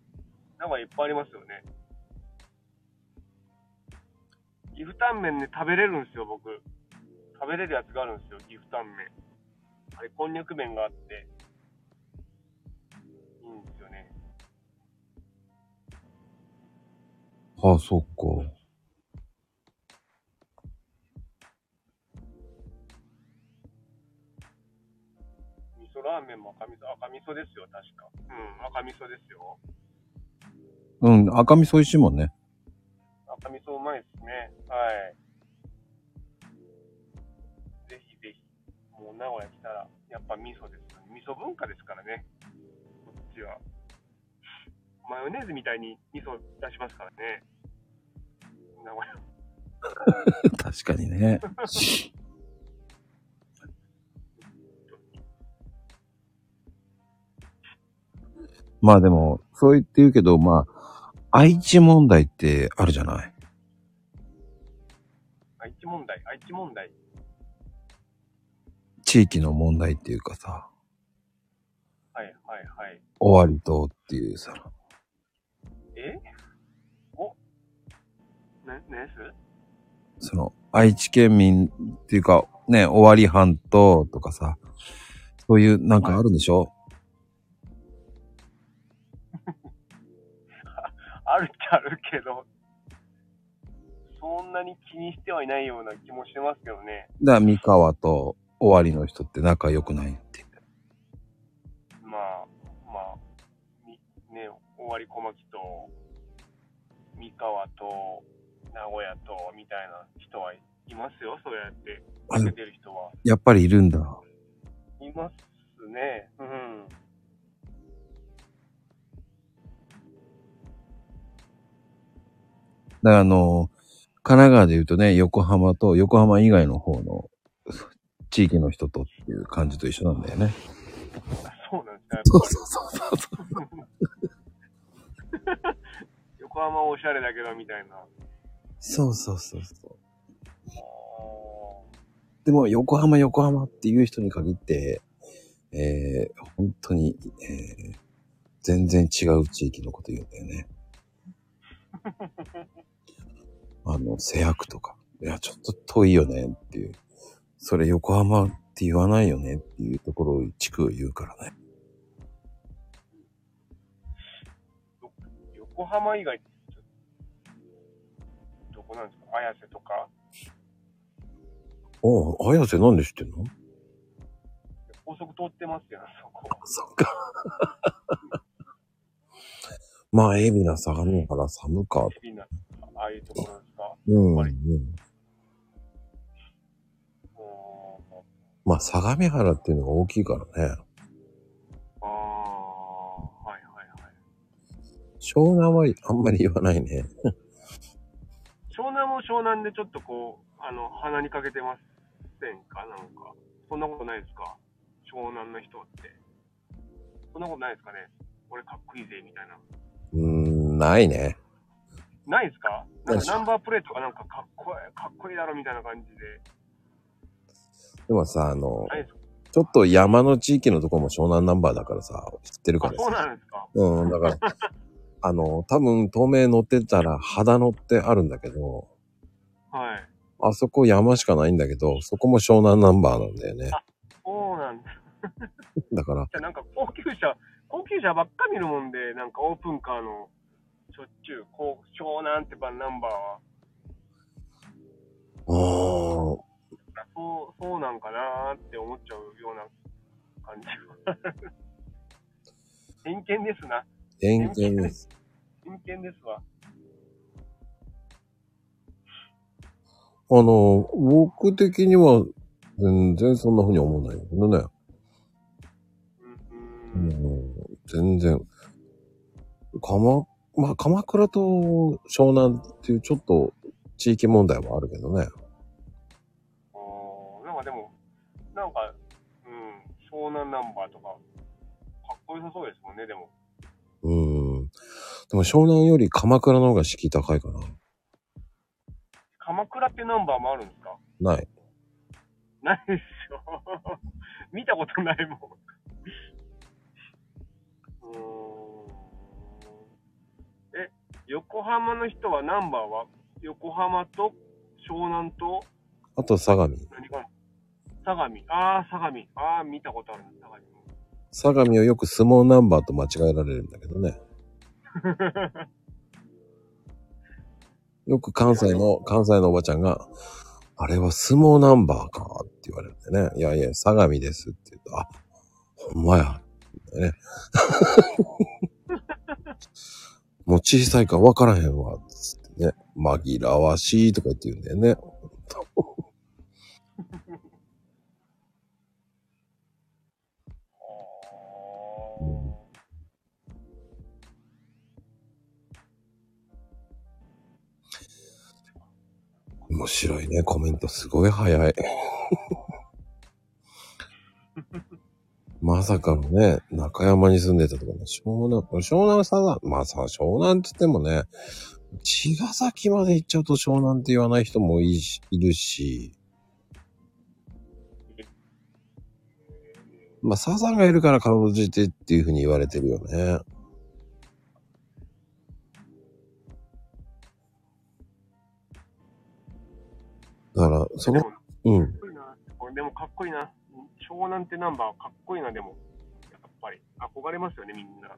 名古屋いっぱいありますよね。岐阜タンメンね、食べれるんですよ、僕。食べれるやつがあるんですよ、岐阜タンメン。あれ、こんにゃく麺があって、いいんですよね。ああ、そっか。味噌ラーメンも赤味噌、赤味噌ですよ、確か。うん、赤味噌ですよ。うん、赤味噌美味しいもんね。赤味噌うまいですね。はい。ぜひぜひ、もう名古屋来たら、やっぱ味噌ですよね。味噌文化ですからね。こっちは。マヨネーズみたいに味噌出しますからね。名古屋。確かにね。まあでも、そう言って言うけど、まあ、愛知問題ってあるじゃない？愛知問題、愛知問題？地域の問題っていうかさ、はいはいはい。終わりとっていうさ、え？お？な、なやつその、愛知県民っていうか、ね、終わり半島とかさ、そういうなんかあるんでしょ、あるっちゃあるけど、そんなに気にしてはいないような気もしてますけどね。だから、三河と終わりの人って仲良くないって。まあ、まあ、みね、終わり小牧と、三河と、名古屋と、みたいな人はいますよ、そうやって。あ出てる人は。やっぱりいるんだ。いますね。うん。だからあの、神奈川で言うとね、横浜と横浜以外の方の地域の人とっていう感じと一緒なんだよね。そうなんですね。そうそうそうそう。横浜おしゃれだけど、みたいな。そうそうそうそう。あでも、横浜横浜っていう人に限って、えー、本当に、えー、全然違う地域のこと言うんだよね。あの、瀬谷区とか。いや、ちょっと遠いよねっていう。それ横浜って言わないよねっていうところを地区を言うからね。ど横浜以外どこなんですか？綾瀬とか？おう、綾瀬なんで知ってんの？高速通ってますよ、そこ。そっか。まあ、海老名相模原寒か。みんな、ああいうところですか？うん、うん。おまあ、相模原っていうのが大きいからね。ーああ、はいはいはい。湘南はあんまり言わないね。湘南も湘南でちょっとこう、あの、鼻にかけてませんか？なんか。そんなことないですか？湘南の人って。そんなことないですかね？俺かっこいいぜ、みたいな。うーん、ないね。ないですか？なんかナンバープレートがなんかかっこいい、かっこいいだろ、みたいな感じで。でもさ、あの、ないですか？ちょっと山の地域のとこも湘南ナンバーだからさ、知ってるかあ、らそうさ。なんですか？うん、だから、あの、多分、透明乗ってたら、肌乗ってあるんだけど、はい。あそこ山しかないんだけど、そこも湘南ナンバーなんだよね。そうなんだ。だから、じゃあなんか高級車、高級車ばっか見るもんで、なんかオープンカーの、しょっちゅう、こう、湘南ってばナンバーは、あー、そう、そうなんかなーって思っちゃうような感じは。偏見ですな。偏見です。偏見ですわ。あの、僕的には、全然そんな風に思わないけどね。うん、ううん。ん、全然。鎌、まあ、鎌倉と湘南っていうちょっと地域問題はあるけどね。おーなんかでも、なんか、うん、湘南ナンバーとか、かっこよさそうですもんね、でも。うん。でも湘南より鎌倉の方が敷居高いかな。鎌倉ってナンバーもあるんですか？ない。ないですよ。見たことないもん。え、横浜の人はナンバーは？横浜と湘南と？あと相模。何相模。ああ、相模。ああ、見たことあるな、相模。相模をよく相撲ナンバーと間違えられるんだけどね。よく関西の、関西のおばちゃんが、あれは相撲ナンバーかって言われるんでね。いやいや、相模ですって言うと、あ、ほんまや。ね。もう小さいから分からへんわ。つってね。紛らわしいとか言って言うんだよね。面白いね。コメントすごい早い。まさかのね、中山に住んでたとかね、湘南、湘南さ、まあさ、湘南って言ってもね、茅ヶ崎まで行っちゃうと湘南って言わない人もいいるし、まあ、サザンがいるからかろうじてっていうふうに言われてるよね。だから、その、、うん。でもかっこいいな。湘南ってナンバーかっこいいな、でも。やっぱり。憧れますよね、みんな。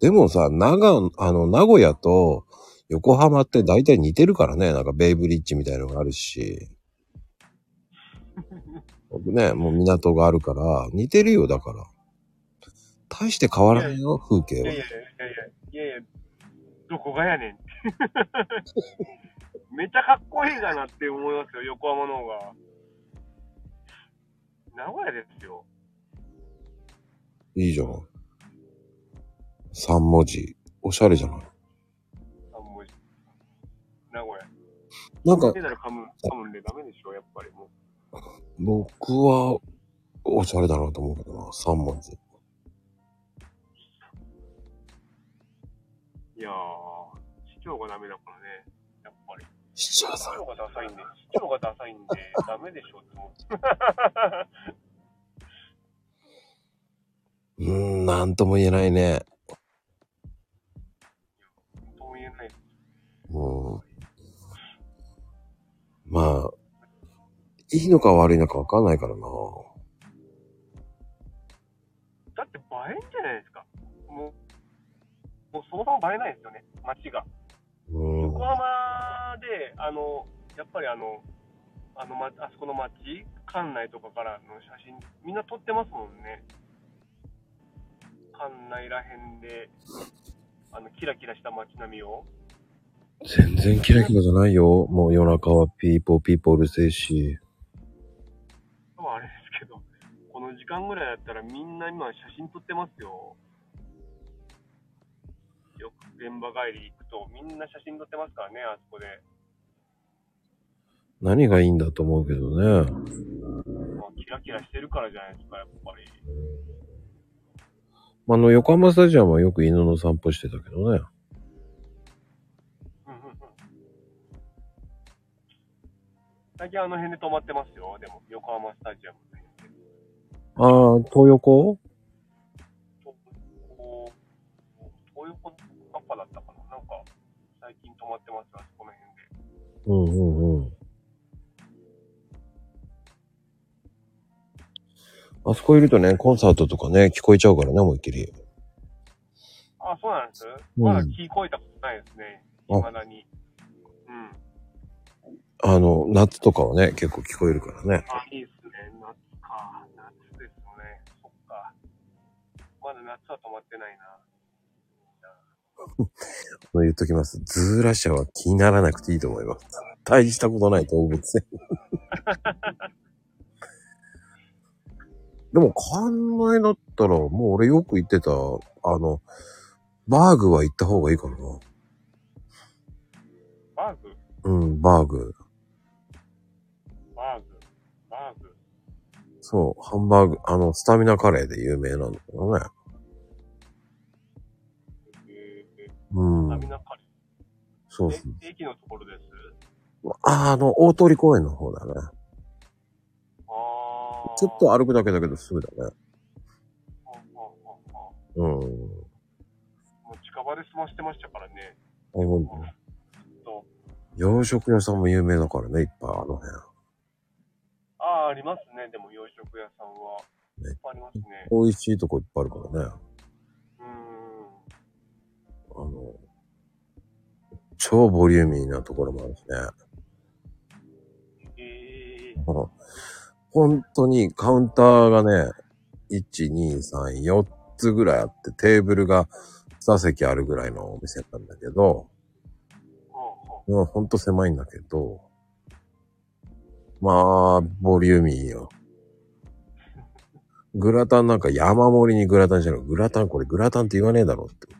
でもさ、長、あの、名古屋と横浜って大体似てるからね。なんかベイブリッジみたいなのがあるし。ね、もう港があるから、似てるよ、だから。大して変わらないよ、風景はいやい。やいやいやいやいや、どこがやねん。めっちゃかっこいいかなって思いますよ、横浜の方が。名古屋ですよ。いいじゃん。三文字。おしゃれじゃない。あもう名古屋。なんか噛む、噛むんでダメでしょ、やっぱりもう。僕は、おしゃれだなと思うけどな、三文字。いやー、市長がダメだからね、やっぱり。市長さん。市長がダサいんで、市長がダサいんで、ダメでしょって思って。うーん、なんとも言えないね。とも言えない。うん。まあ、いいのか悪いのかわかんないからな。だって映えんじゃないですか。もう、もうそもそも映えないですよね、街が。うん。横浜で、あの、やっぱりあの、あの、ま、あそこの街、関内とかからの写真、みんな撮ってますもんね。関内らへんで、あの、キラキラした街並みを。全然キラキラじゃないよ。もう夜中はピーポーピーポーうるせえし。まああれですけど、この時間ぐらいだったらみんな今写真撮ってますよ。現場帰り行くとみんな写真撮ってますからね、あそこで。何がいいんだと思うけどね。まあ、キラキラしてるからじゃないですか、やっぱり。あの、横浜スタジアムはよく犬の散歩してたけどね。最近あの辺で止まってますよ、でも、横浜スタジアム。ああ、東横？とこう、東横のカッパだったかななんか、最近止まってますよ、あそこの辺で。うんうんうん。あそこいるとね、コンサートとかね、聞こえちゃうからね、思いっきり。あ、そうなんです、うんまだ聞こえたことないですね、あ未だに。うん。あの、夏とかはね、結構聞こえるからね。あ、いいっすね。夏か。夏ですよね。そっか。まだ夏は止まってないな。言っときます。ズーラシャは気にならなくていいと思います。大したことない動物園。でも、館内だったら、もう俺よく行ってた、あの、バーグは行った方がいいかな。バーグ？うん、バーグ。バーグ？バーグ？そう、ハンバーグ、あの、スタミナカレーで有名なんだけどね。そうそう。え、駅のところです？あ、あの、大通公園の方だね。あー。ちょっと歩くだけだけどすぐだね。ほんほんほんほんうん。もう近場で済ましてましたからね。あほんとと洋食屋さんも有名だからね、いっぱいあの辺。ああ、ありますね。でも洋食屋さんは。ねいっぱいありますね。美味しいとこいっぱいあるからね。うーん。あの、超ボリューミーなところもあるしね。え本当にカウンターがね、1、2、3、4つぐらいあって、テーブルが2席あるぐらいのお店なんだけど、うほうまあほんと狭いんだけど、まあ、ボリューミーよ。グラタンなんか山盛りにグラタンじゃなくグラタンこれグラタンって言わねえだろって。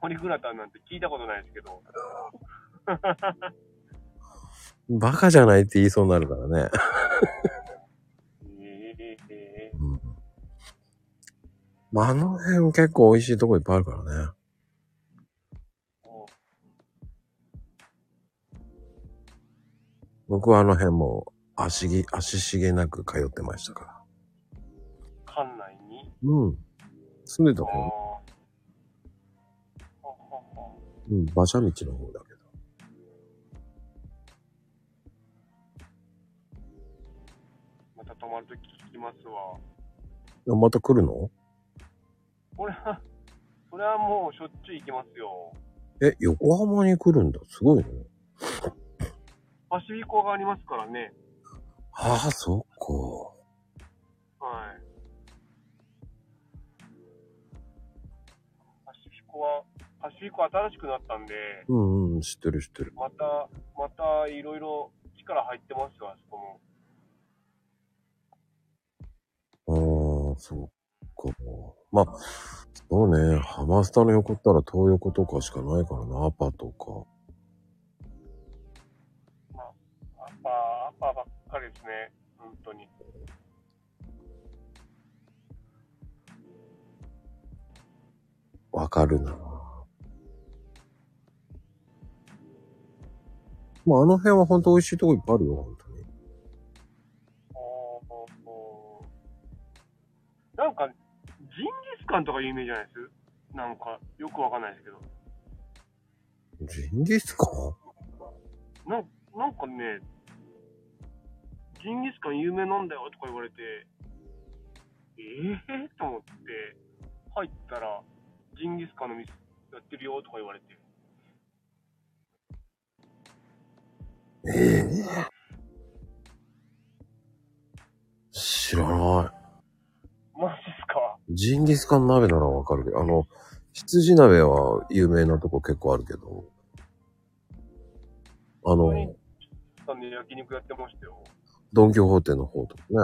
山盛りグラタンなんて聞いたことないですけど。バカじゃないって言いそうになるからね。えうん。まあ、あの辺結構美味しいとこいっぱいあるからね。僕はあの辺も足ぎ、足しげなく通ってましたから。館内に？うん。住んでたああ。ううん、馬車道の方だけど。また泊まるとき聞きますわ。あまた来るの？これは、それはもうしょっちゅう行きますよ。え、横浜に来るんだ。すごいね。パシフィコがありますからね。ああ、そっか。はい。パシフィコは、パシフィコ新しくなったんで、うんうん、知ってる知ってる。また、またいろいろ力入ってますよ、あそこも。ああ、そっか。まあ、そうね。ハマスタの横ったら東横とかしかないからな、アパとか。アッパー、アッパーばっかりですね。本当に。わかるな。まあ、あの辺は本当美味しいとこいっぱいあるよ、本当に。なんか、ジンギスカンとか有名じゃないです？なんか、よくわかんないですけど。ジンギスカン？なんなんかね、ジンギスカン有名なんだよとか言われて、ええー、と思って、入ったら、ジンギスカンの店やってるよとか言われて、ええ知らない。マジっすかジンギスカン鍋ならわかるけど、あの、羊鍋は有名なとこ結構あるけど、あの、さんで焼肉やってましたよ。ドンキホーテの方とかね。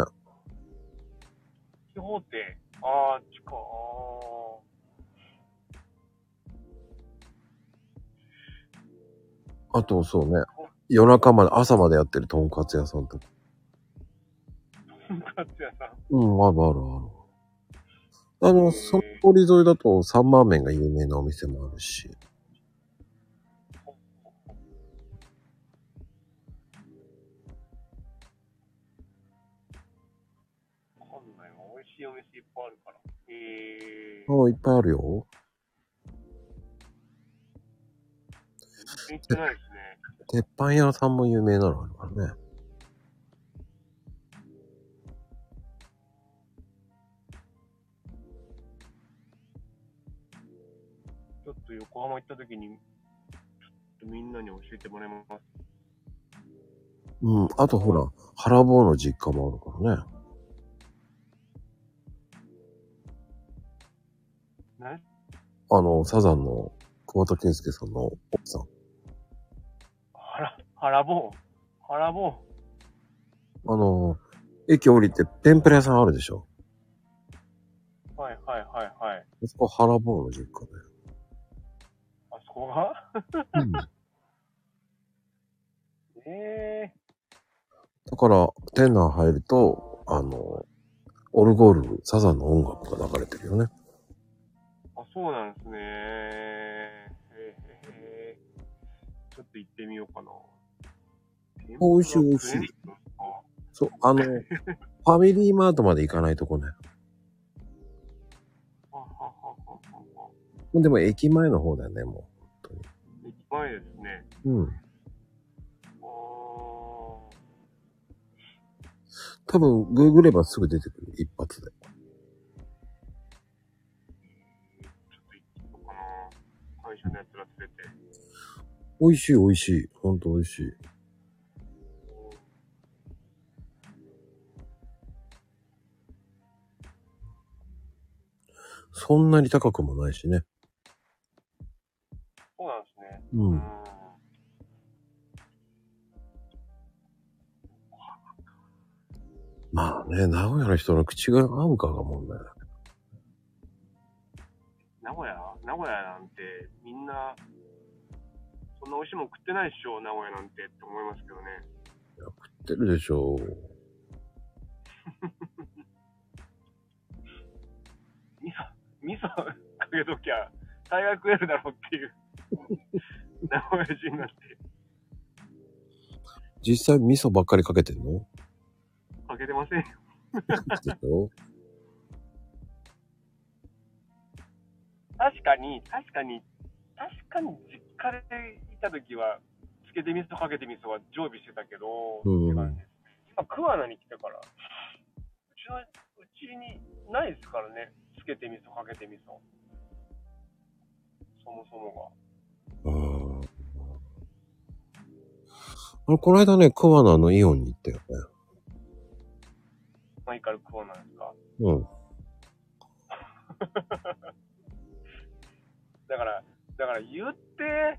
地方って、あー、近あと、そうね。夜中まで、朝までやってるとんかつ屋さんとか。ー、とんかつ屋さん。うん、あるあるある。あの、その通り沿いだと、サンマー麺が有名なお店もあるし。わかんないわ。美味しいお店いっぱいあるから。えああ、いっぱいあるよ。ー、行ってないですね。鉄板屋さんも有名なのあるからね。ちょっと横浜行った時に、ちょっとみんなに教えてもらいます。うん。あとほら、原坊の実家もあるからね。ねあの、サザンの桑田佳祐さんの奥さん。腹、腹棒。腹棒。あの、駅降りて天ぷら屋さんあるでしょ？はいはいはいはい。あそこ原坊の実家だよ。あそこが？うん。ええだから、店内入ると、あの、オルゴール、サザンの音楽が流れてるよね。ー、あ、そうなんですね。ええちょっと行ってみようかな。美味しい美味しいそう、あの、ファミリーマートまで行かないとこね。でも駅前の方だよね、も駅前ですね。う。うん。多分、グーグればすぐ出てくる、一発で。美味しい美味しい。ほんと美味しい。そんなに高くもないしね。そうなんですね。う。うんん。まあね、名古屋の人の口が合うかが問題だ。名古屋？名古屋なんてみんな、そんな美味しいもん食ってないっしょ、名古屋なんてって思いますけどね。食ってるでしょう。味噌、味噌かけときゃ、大概食えるだろうっていう。名古屋人なんて。実際味噌ばっかりかけてんの？かけてませんよ。確かに、確かに、確かに実家でいたときは、つけて味噌かけて味噌は常備してたけど、うんって感じです今、桑名に来てから、うちの、うちにないですからね、つけて味噌かけて味噌。そもそもうん。あの、この間ね、桑名のイオンに行ったよね。が。前から桑名ですか？うん。だから、だから言って、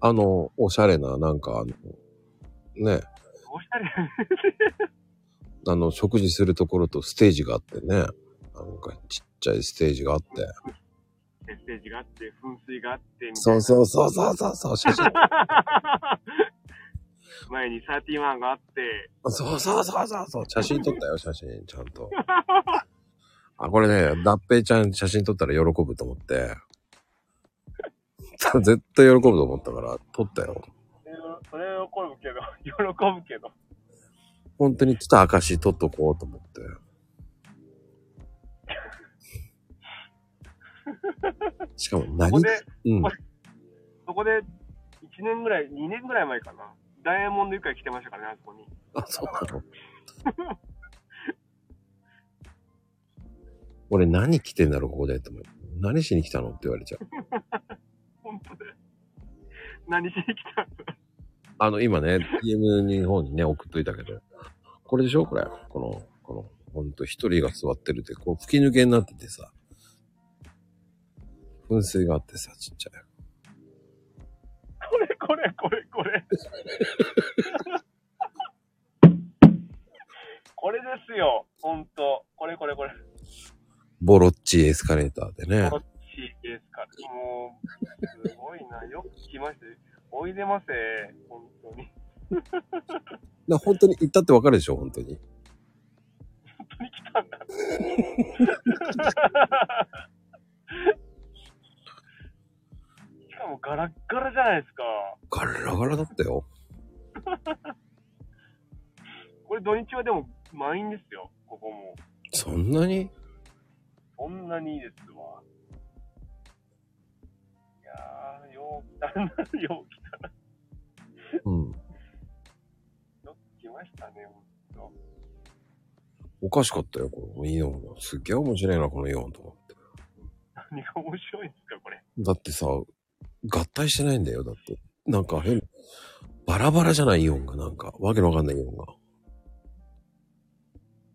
あの、おしゃれな、なんかあの、ね、おしゃれ。あの、食事するところとステージがあってね。なんかちっちゃいステージがあって。メッセージがあって、噴水があって、みたいな。そうそうそうそうそうそう、写真。前に31があって、そうそうそうそうそう、写真撮ったよ、写真、ちゃんと。あ、これね、脱平ちゃん写真撮ったら喜ぶと思って。絶対喜ぶと思ったから、撮ったよ。それをそれを喜ぶけど、喜ぶけど。本当にちょっと証撮っとこうと思って。しかも何？ここで、うん。こそこで1年ぐらい、2年ぐらい前かな。ダイヤモンドユカイ来てましたからね、あそこに。あ、そうなの？俺何来てんだろう、ここでって思う。何しに来たの？って言われちゃう。本当で。何しに来たんあの、今ね、DM に方にね、送っといたけど、これでしょ？これ。この、この、ほんと一人が座ってるって、こう吹き抜けになっててさ、噴水があってさ、ちっちゃい。これ、これ、これ、これ。これですよ、ほんと。これ、これ、これ。ボロッチエスカレーターでねこ。っちですか。もう、すごいな。よく聞きましたよ。おいでませ。本当に。な本当に行ったってわかるでしょ本当に。本当に来たんだ。しかもガラッガラじゃないですか。ガラガラだったよ。これ土日はでも満員ですよ。ここも。そんなに？そんなにいいですわ。いやー、よう来たな、よう来たな。うん。ましたね、ほんと。おかしかったよ、このイオンが。すっげえ面白いな、このイオンと思って。何が面白いんですか、これ。だってさ、合体してないんだよ、だって。なんか変、バラバラじゃないイオンが、なんか、わけのわかんないイオンが。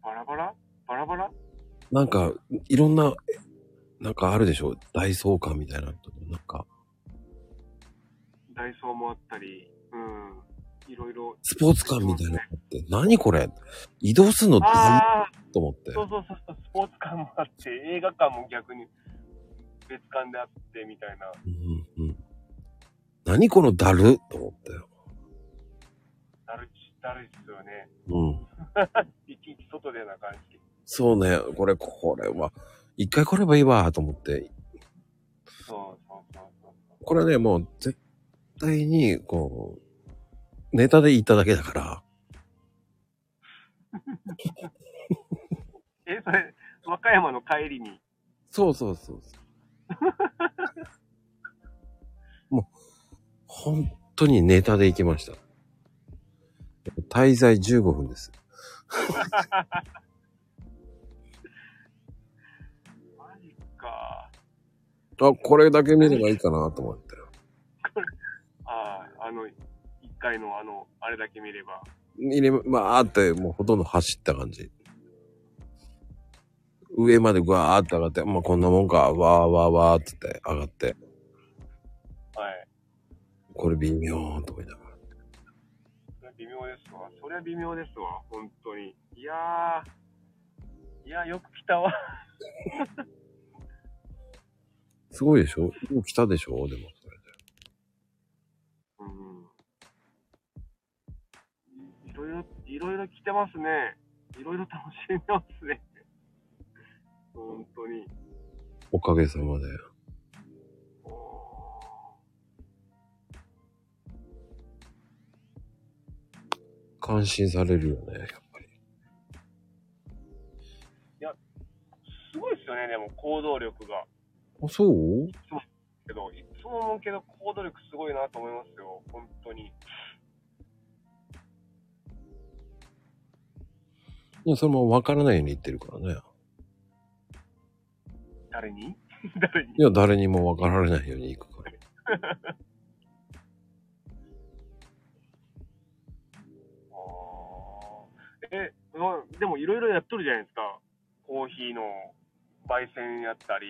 バラバラ？バラバラ？なんか、いろんな、なんかあるでしょ大相関みたいなのとなんか、ダイソーもあったり、うん。いろいろ。スポーツ館みたいなのあって、何これ？移動するのっと思って。そうそうそうそう、スポーツ館もあって、映画館も逆に別館であってみたいな。うんうん。何このダルと思ったよ。だるい、だるいっすよね。うん。いちいち外でな感じ。そうね、これ、これは、一回来ればいいわ、と思って。そうそうそうそう。これはね、もう、絶対に、こう、ネタで言っただけだから、え、それ、和歌山の帰りに？そうそうそうそう。もう、本当にネタで行きました。滞在15分です。マジか。あ、これだけ見ればいいかなと思って。ああ、あの、一回のあの、あれだけ見れば。入れ、まあーって、もうほとんど走った感じ。上までぐわーって上がって、まあこんなもんか、わーわーわーって言って上がって、はい。これ微妙と思いながら。微妙ですわ。それは微妙ですわ。本当に。いやー。いやー、よく来たわ。すごいでしょ？よく来たでしょ？でもいろいろ、いろいろ来てますね。いろいろ楽しんでますね。本当に。おかげさまで。お感心されるよね、やっぱり。ーすごいですよね、でも行動力が。あ、そうけど、いつも思うけど行動力すごいなと思いますよ。本当に。いや、それも分からないように言ってるからね。誰に？誰に？いや、誰にも分かられないように行くから。え、うんでもいろいろやっとるじゃないですか。コーヒーの焙煎やったり、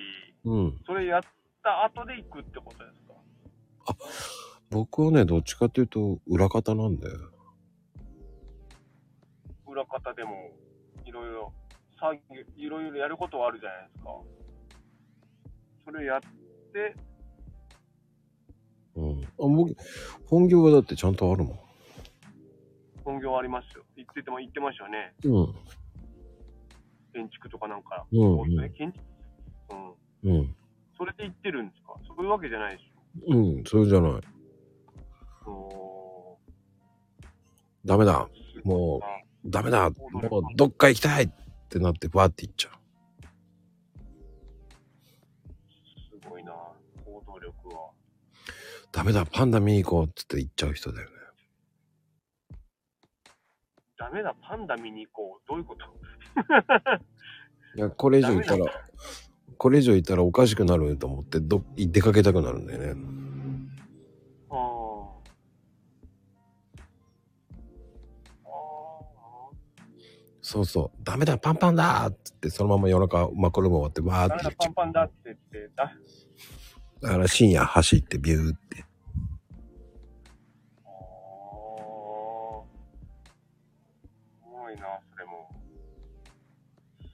うん。それやった後で行くってことですか？僕はね、どっちかというと、裏方なんで。裏方でも作業、いろいろやることはあるじゃないですか。それやって、うん。あ、僕、本業はだってちゃんとあるもん。本業ありますよ。言ってても言ってましたよね。うん。建築とかなんか。うんそうですね。建築うん。うん。それで言ってるんですか？そういうわけじゃないでしうん、それじゃない。ょ。おダメだ。ーもうあダメだ。もう、どっか行きたいってなって、バーって行っちゃう。すごいな行動力は。ダメだ、パンダ見に行こうっつって行っちゃう人だよね。ダメだ、パンダ見に行こう。どういうこと？いや、これ以上いたら、これ以上いたらおかしくなると思って、ど、出かけたくなるんだよね。そうそう。ダメだ、パンパンだっつって、そのまま夜中、マコルーム終わって、わーってパンパンだって言って、だ、う。だから深夜走ってビューって。ああ。すごいな、それも。す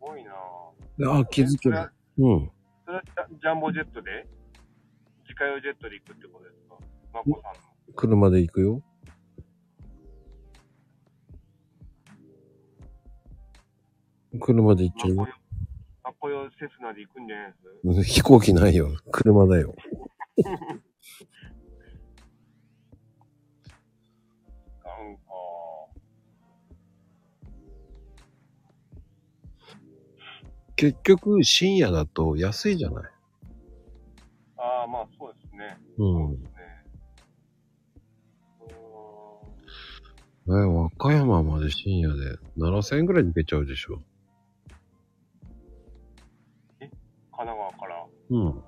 ごいな。ああ、気づけない。うん。それはジャジャンボジェットで？自家用ジェットで行くってことですか？マコさんの。車で行くよ。車で行っちゃうよ。マコ用セスナで行くんじゃないです？飛行機ないよ。車だよ。なんか、結局、深夜だと安いじゃない？ああ、まあそうですね。うん。ねうえ、和歌山まで深夜で7000円ぐらいで行けちゃうでしょ。うん。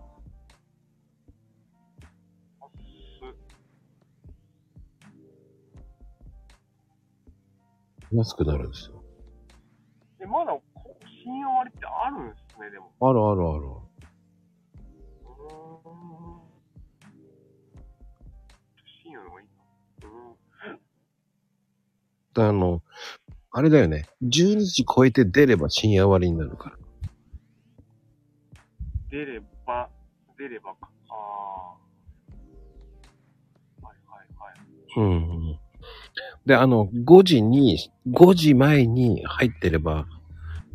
安くなるんですよ。え、まだこ信用割ってあるんですね、でも。あるあるある。の方がいいな。うん。であの、あれだよね。12時超えて出れば深夜割になるから。出れば、出ればか。ああ。はいはいはい。うんうん。で、あの、5時に、5時前に入ってれば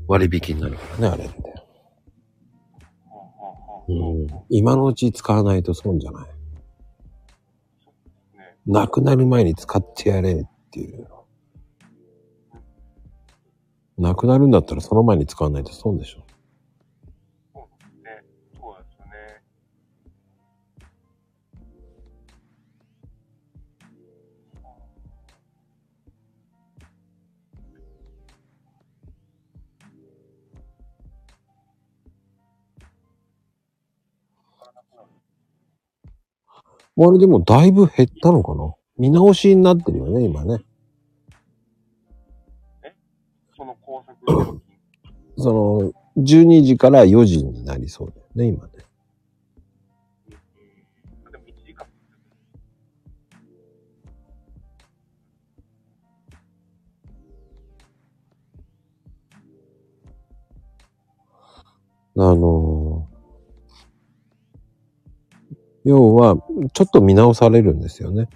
割引になるからね、あれって。ほう。ん。今のうち使わないと損じゃない。ね。なくなる前に使ってやれっていう。なくなるんだったらその前に使わないと損でしょ。あれでもだいぶ減ったのかな？見直しになってるよね、今ね。その高速料金。その、12時から4時になりそうだよね、今ね。うんでも1時間。あのー要は、ちょっと見直されるんですよね。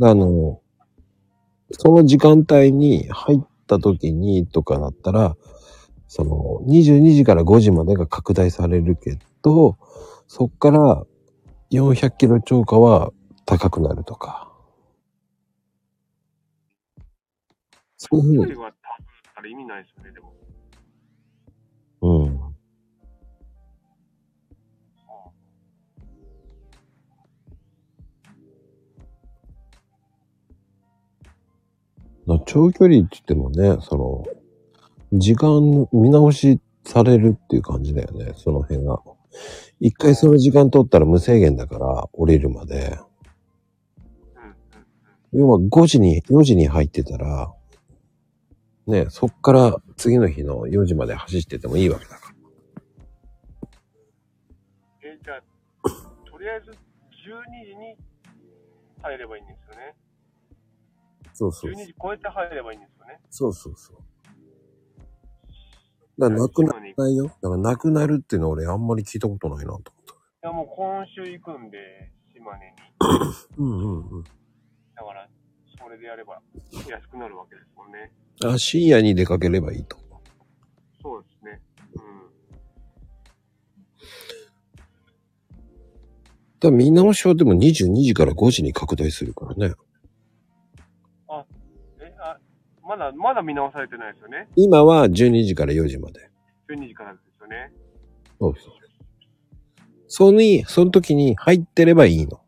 うん。あの、その時間帯に入った時にとかだったら、その22時から5時までが拡大されるけど、そっから400キロ超過は高くなるとか。そういうふうに、意味ないですよね、でも。長距離って言ってもね、その、時間見直しされるっていう感じだよね、その辺が。一回その時間取ったら無制限だから、降りるまで。要は5時に、4時に入ってたら、ね、そっから次の日の4時まで走っててもいいわけだから。え、じゃあ、とりあえず12時に入ればいいんです。そうそう12時超えて入ればいいんですよね。そうそうそう。だからなくならないよ。だからなくなるっていうのは俺あんまり聞いたことないなと思った。いや、もう今週行くんで、島根に。うんうんうん。だから、それでやれば安くなるわけですもんね。あ、深夜に出かければいいと。そうですね。うん。だ見直しはでも22時から5時に拡大するからね。まだ、まだ見直されてないですよね。今は12時から4時まで。12時からですよね。そうそう。そのに、その時に入ってればいいの。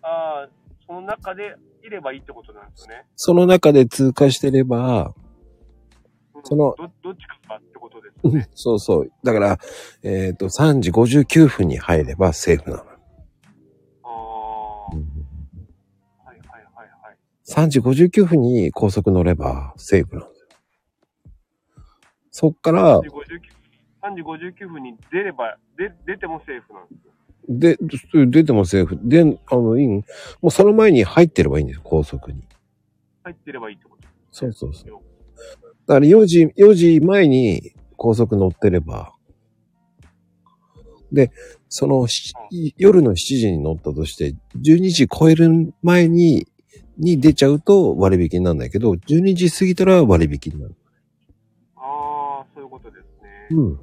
ああ、その中でいればいいってことなんですね。その中で通過してれば、うんそのど、どっちかってことですね。そうそう。だから、えっ、と、3時59分に入ればセーフなの。3時59分に高速乗ればセーフなんですよ。そっから3、時59 3時59分に出れば、で出てもセーフなんですよ。で、出てもセーフ。で、あの、いいん？もうその前に入ってればいいんですよ、高速に。入ってればいいってこと？そうそうそう。だから4時、4時前に高速乗ってれば、で、そのし夜の7時に乗ったとして、12時超える前に、に出ちゃうと割引にならないけど、12時過ぎたら割引になる。ああ、そういうことですね。うん。よ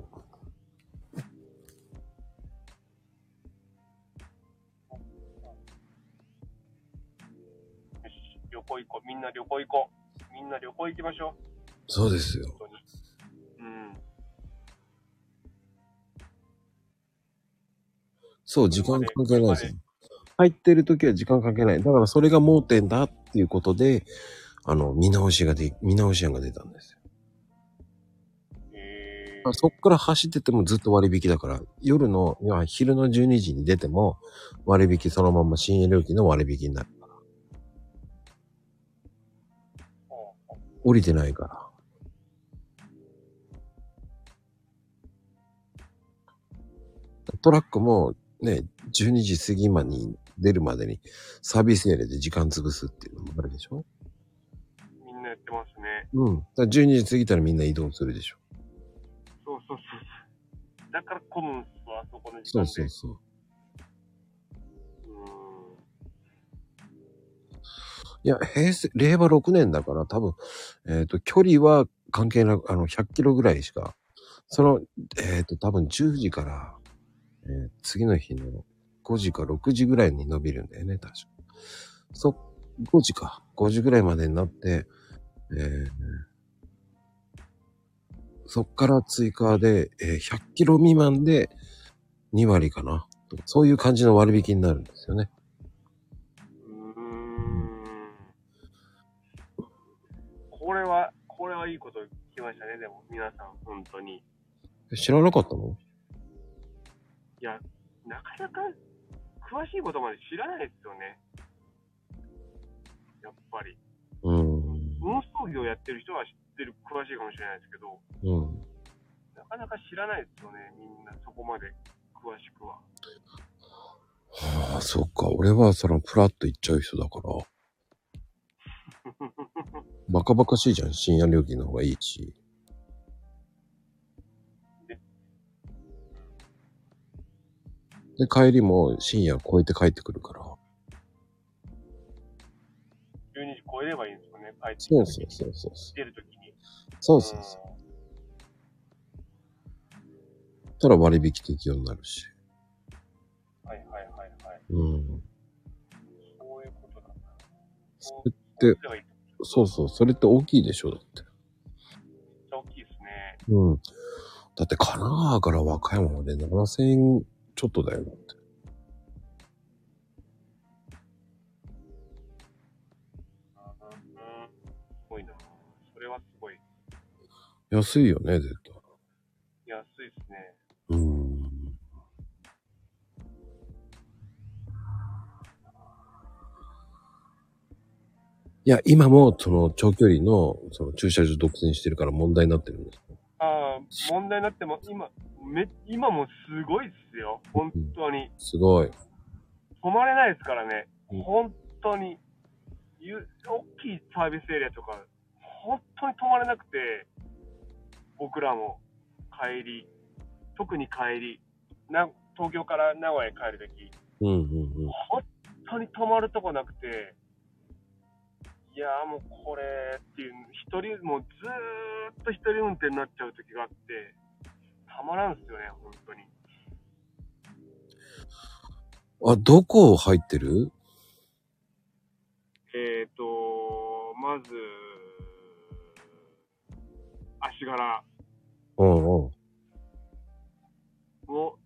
し、旅行行こう。みんな旅行行こう。みんな旅行行きましょそうですよう。。本当に。うん。そう、時間関係ないですよ。入ってる時は時間関係ない。だからそれが盲点だっていうことで、あの、見直しがで、見直し案が出たんですよ。えそっから走っててもずっと割引だから、夜の、いや昼の12時に出ても、割引そのまま深夜料金の割引になるから。降りてないから。トラックもね、12時過ぎまでに出るまでにサービスエリアで時間潰すっていうのもあるでしょ？ー、みんなやってますね。うん。だから12時過ぎたらみんな移動するでしょそうそうそうそう。だから混むんすわ、そこの時そ間で。うそうそう。ういや、平成、令和6年だから多分、えっ、と、距離は関係なく、あの、100キロぐらいしか、その、えっ、と、多分10時から、えー次の日の5時か6時ぐらいに伸びるんだよね、確か。そ、5時か。5時ぐらいまでになって、えーそっから追加で、えー100キロ未満で2割かな。そういう感じの割引になるんですよね。これは、これはいいこと聞きましたね、でも、皆さん、本当に。知らなかったの？いや、なかなか詳しいことまで知らないですよね。やっぱり。うん。運送業やってる人は知ってる、詳しいかもしれないですけど、うん。なかなか知らないですよね、みんな、そこまで詳しくは。はあ、そっか。俺はそのプラッと行っちゃう人だから。バカバカしいじゃん。深夜料金の方がいいし。で、帰りも深夜超えて帰ってくるから。12時超えればいいんですよね、帰ってそう時そうそうそう。出るときに。そうそうそう。たら割引適用になるし。うんはいはいはいはい。うん。そういうことだ。それって、そうそうそう。それって大きいでしょだって。ちゃ大きいですね。うん。だって神奈川から和歌山まで7000円ちょっとだよ。だってうん。すごいな。それはすごい。安いよね、絶対。安いですね。うーん。いや、今もその長距離のその駐車場独占してるから問題になってるんですよ。ああ、問題になっても、今、め、今もすごいっすよ。本当に。すごい。止まれないですからねうん。本当に。ゆ大きいサービスエリアとか、本当に止まれなくて、僕らも帰り、特に帰り、な東京から名古屋に帰るとき、うんうんうん。本当に止まるとこなくて、いやーもうこれっていう、一人、もうずーっと一人運転になっちゃう時があって、たまらんっすよね、本当に。あ、どこ入ってる？えーと、まず、足柄うんうん。を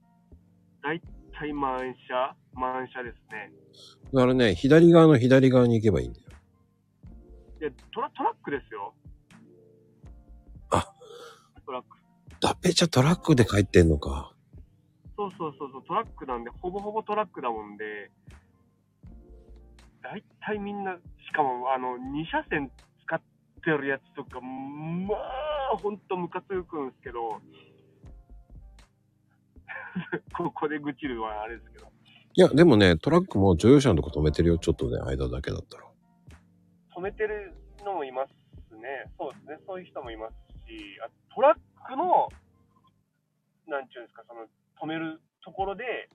体満車満車ですね。だからね、左側の左側に行けばいいんだよ。で、トラトラックですよ。あ。トラック。ダペチャトラックで帰ってんのか。そうそうそうそう、トラックなんで、ほぼほぼトラックだもんで、大体みんな、しかも、あの、2車線使ってるやつとか、まあ、ほんとムカつくんですけど、ここで愚痴るのはあれですけど、いや、でもね、トラックも乗用車のとこ止めてるよ。ちょっとね、間だけだったら。止めてるのもいますね。そうですね。そういう人もいますし、あトラックの、なんちゅうんですか、その、止めるところで、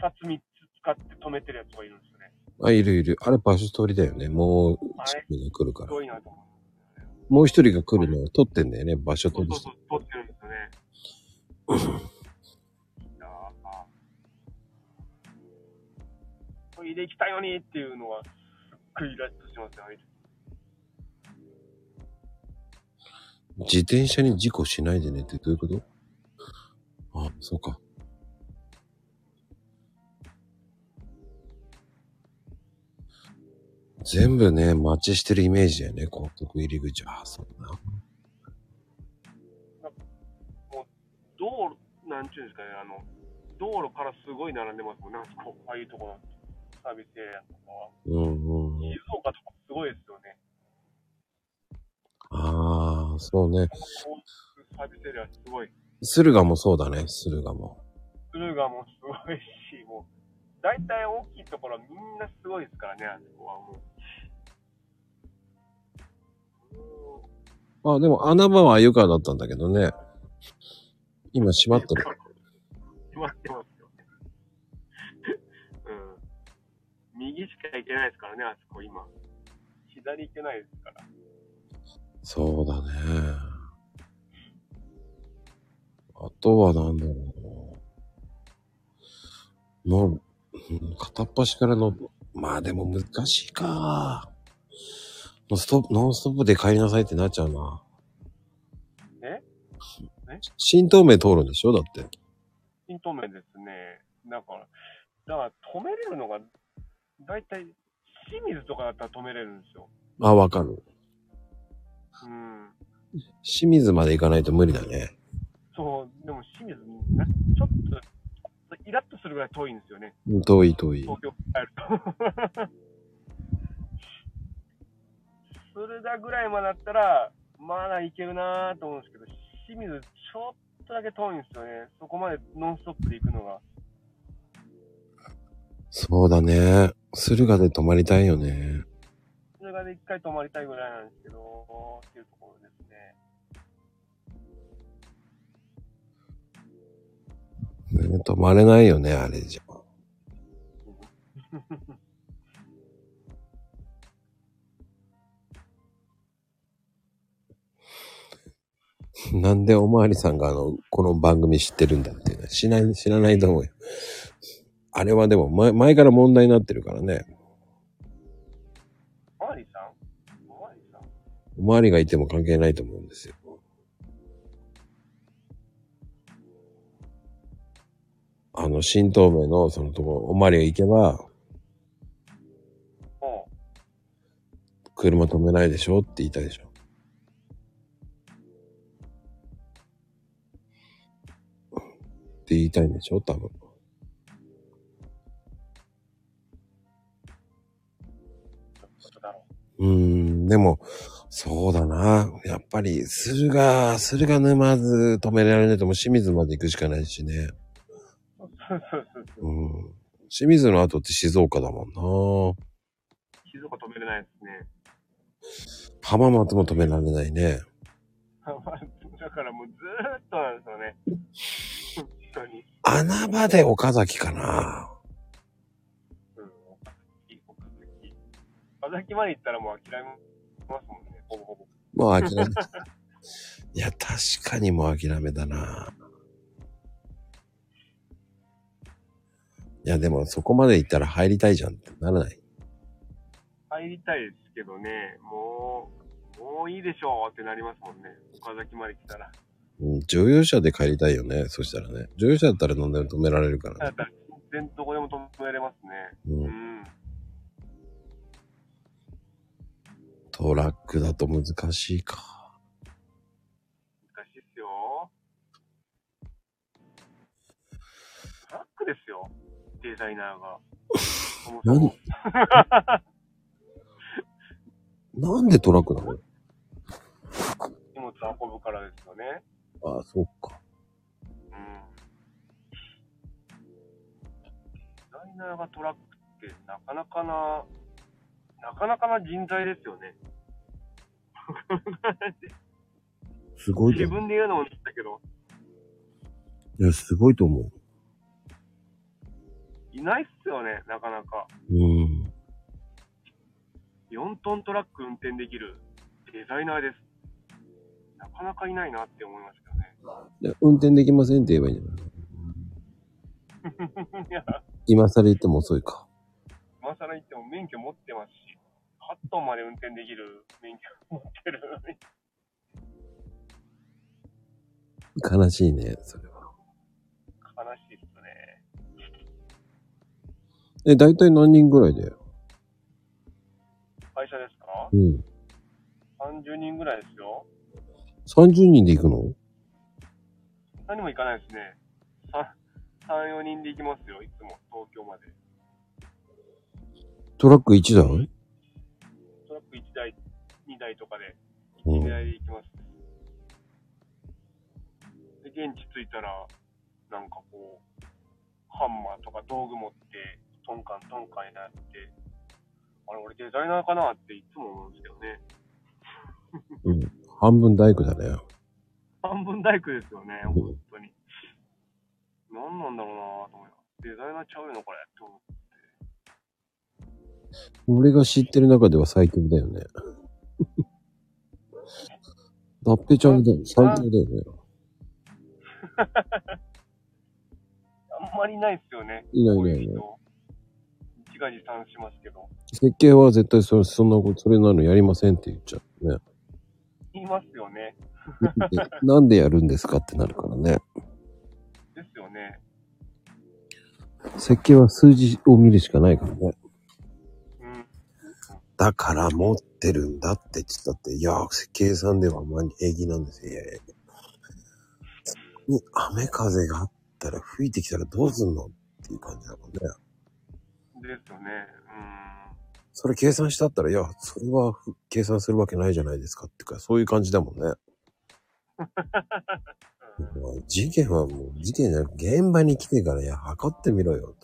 2つ3つ使って止めてるやつがいるんですよね。あ、いるいる。あれ場所取りだよね。もう、あれ一人が来るから。すごいなと思う。もう一人が来るのを取ってんだよね。場所取りしてそうそうそう、撮ってるんですよね。いやーこれ入れ行きたいのにっていうのは、すっごいイラッとしますよね。自転車に事故しないでねってどういうこと？あ、そうか。全部ね、待ちしてるイメージだよね、高速入り口。あ、そうな。道路、なんちゅうんですかね、あの、道路からすごい並んでますもんね、あそこああいうところ、サービスエリアとかは。うんうんうん。静岡とかすごいですよね。ああ、そうね。サービスエリアすごい。駿河もそうだね、駿河も。駿河もすごいし、もう、大体大きいところはみんなすごいですからね、あそこはもう。あ、でも穴場は湯川だったんだけどね。今閉まってる。決まってます右しか行けないですからね、あそこ今。左行けないですから。そうだね。あとはなんだろうな。もう、うん片っ端からの、まあでも難しいか。ノンストップ、ノンストップで帰りなさいってなっちゃうな。え？え？新東名通るんでしょ？だって。新東名ですね。だから、だから止めれるのが、だいたい清水とかだったら止めれるんですよ。あ、わかる。うん。清水まで行かないと無理だね。そう、でも清水、なちょっと、イラッとするぐらい遠いんですよね。うん遠い遠い。東京帰ると。駿河ぐらいまでだったら、まだいけるなぁと思うんですけど、清水ちょっとだけ遠いんですよね。そこまでノンストップで行くのが。そうだね。駿河で泊まりたいよね。駿河で一回泊まりたいぐらいなんですけど、っていうところですね。ね泊まれないよね、あれじゃ。なんでおまわりさんがあの、この番組知ってるんだっていうのは知らない、知らないと思うよ。あれはでも前、前から問題になってるからね。おまわりさん？おまわりさん？おまわりがいても関係ないと思うんですよ。あの、新東名のそのとこ、おまわりが行けば、車止めないでしょって言いたいでしょ。って言いたいんでしょ？多分。うーん、でも、そうだな。やっぱり、駿河、駿河沼津止められないともう清水まで行くしかないしね。う。ん。清水の後って静岡だもんな。静岡止めれないですね。浜松も止められないね。だからもうずーっとなんですよね。本当に。穴場で岡崎かな。岡崎まで行ったらもう諦めますもんね、ほぼほぼ。もう諦め。いや、確かにもう諦めだな。いや、でもそこまで行ったら入りたいじゃんってならない？入りたいですけどね、もう、もういいでしょうってなりますもんね。岡崎まで来たら。うん、乗用車で帰りたいよね。そしたらね。乗用車だったら何でも止められるからね。だったら全然どこでも止めれますね。う、うんトラックだと難しいか。難しいっすよ。トラックですよ。デザイナーが。そもそもなんでトラックなの？荷物運ぶからですよね。ああ、そっか。うん。デザイナーがトラックってなかなかな、なかなかな人材ですよね。すごいと自。分で言うのもだけど、いや、すごいと思う。いないっすよね、なかなか。うん。4トントラック運転できるデザイナーです。なかなかいないなって思いますけどね。で運転できませんって言えばいいんじゃない？今更言っても遅いか。今更言っても免許持ってますし、8トンまで運転できる免許持ってる。悲しいね、それは。悲しいっすね。え、大体何人ぐらいで会社ですか？うん。?30 人ぐらいですよ。30人で行くの？何も行かないですね。3、4人で行きますよ、いつも、東京まで。トラック1台？トラック1台、2台とかで、うん1台で行きます。で、現地着いたら、なんかこう、ハンマーとか道具持って、トンカントンカンやって、あれ、俺デザイナーかなっていつも思うんですけどね。うん。半分大工だね。半分大工ですよね、うん本当に。何なんだろうなと思います。デザイナーちゃうよな、これ。思って俺が知ってる中では最強だよね。だっぺちゃんだよ。最強だよね。あんまりないっすよね。いないいないいない。う人。自画自賛しますけど。設計は絶対それ、そんなこと、それなのやりませんって言っちゃうね。言いますよね。で なんでやるんですかってなるからね。ですよね。設計は数字を見るしかないからね。うん。だから持ってるんだって言ってたって、いや、設計さんではあんまり平気なんですよ。いやいやに雨風があったら吹いてきたらどうすんのっていう感じだもんね。ですよね。それ計算したったら、いや、それはふ計算するわけないじゃないですかっていうか、そういう感じだもんね。事件はもう事件じゃなく現場に来てから、いや、測ってみろよ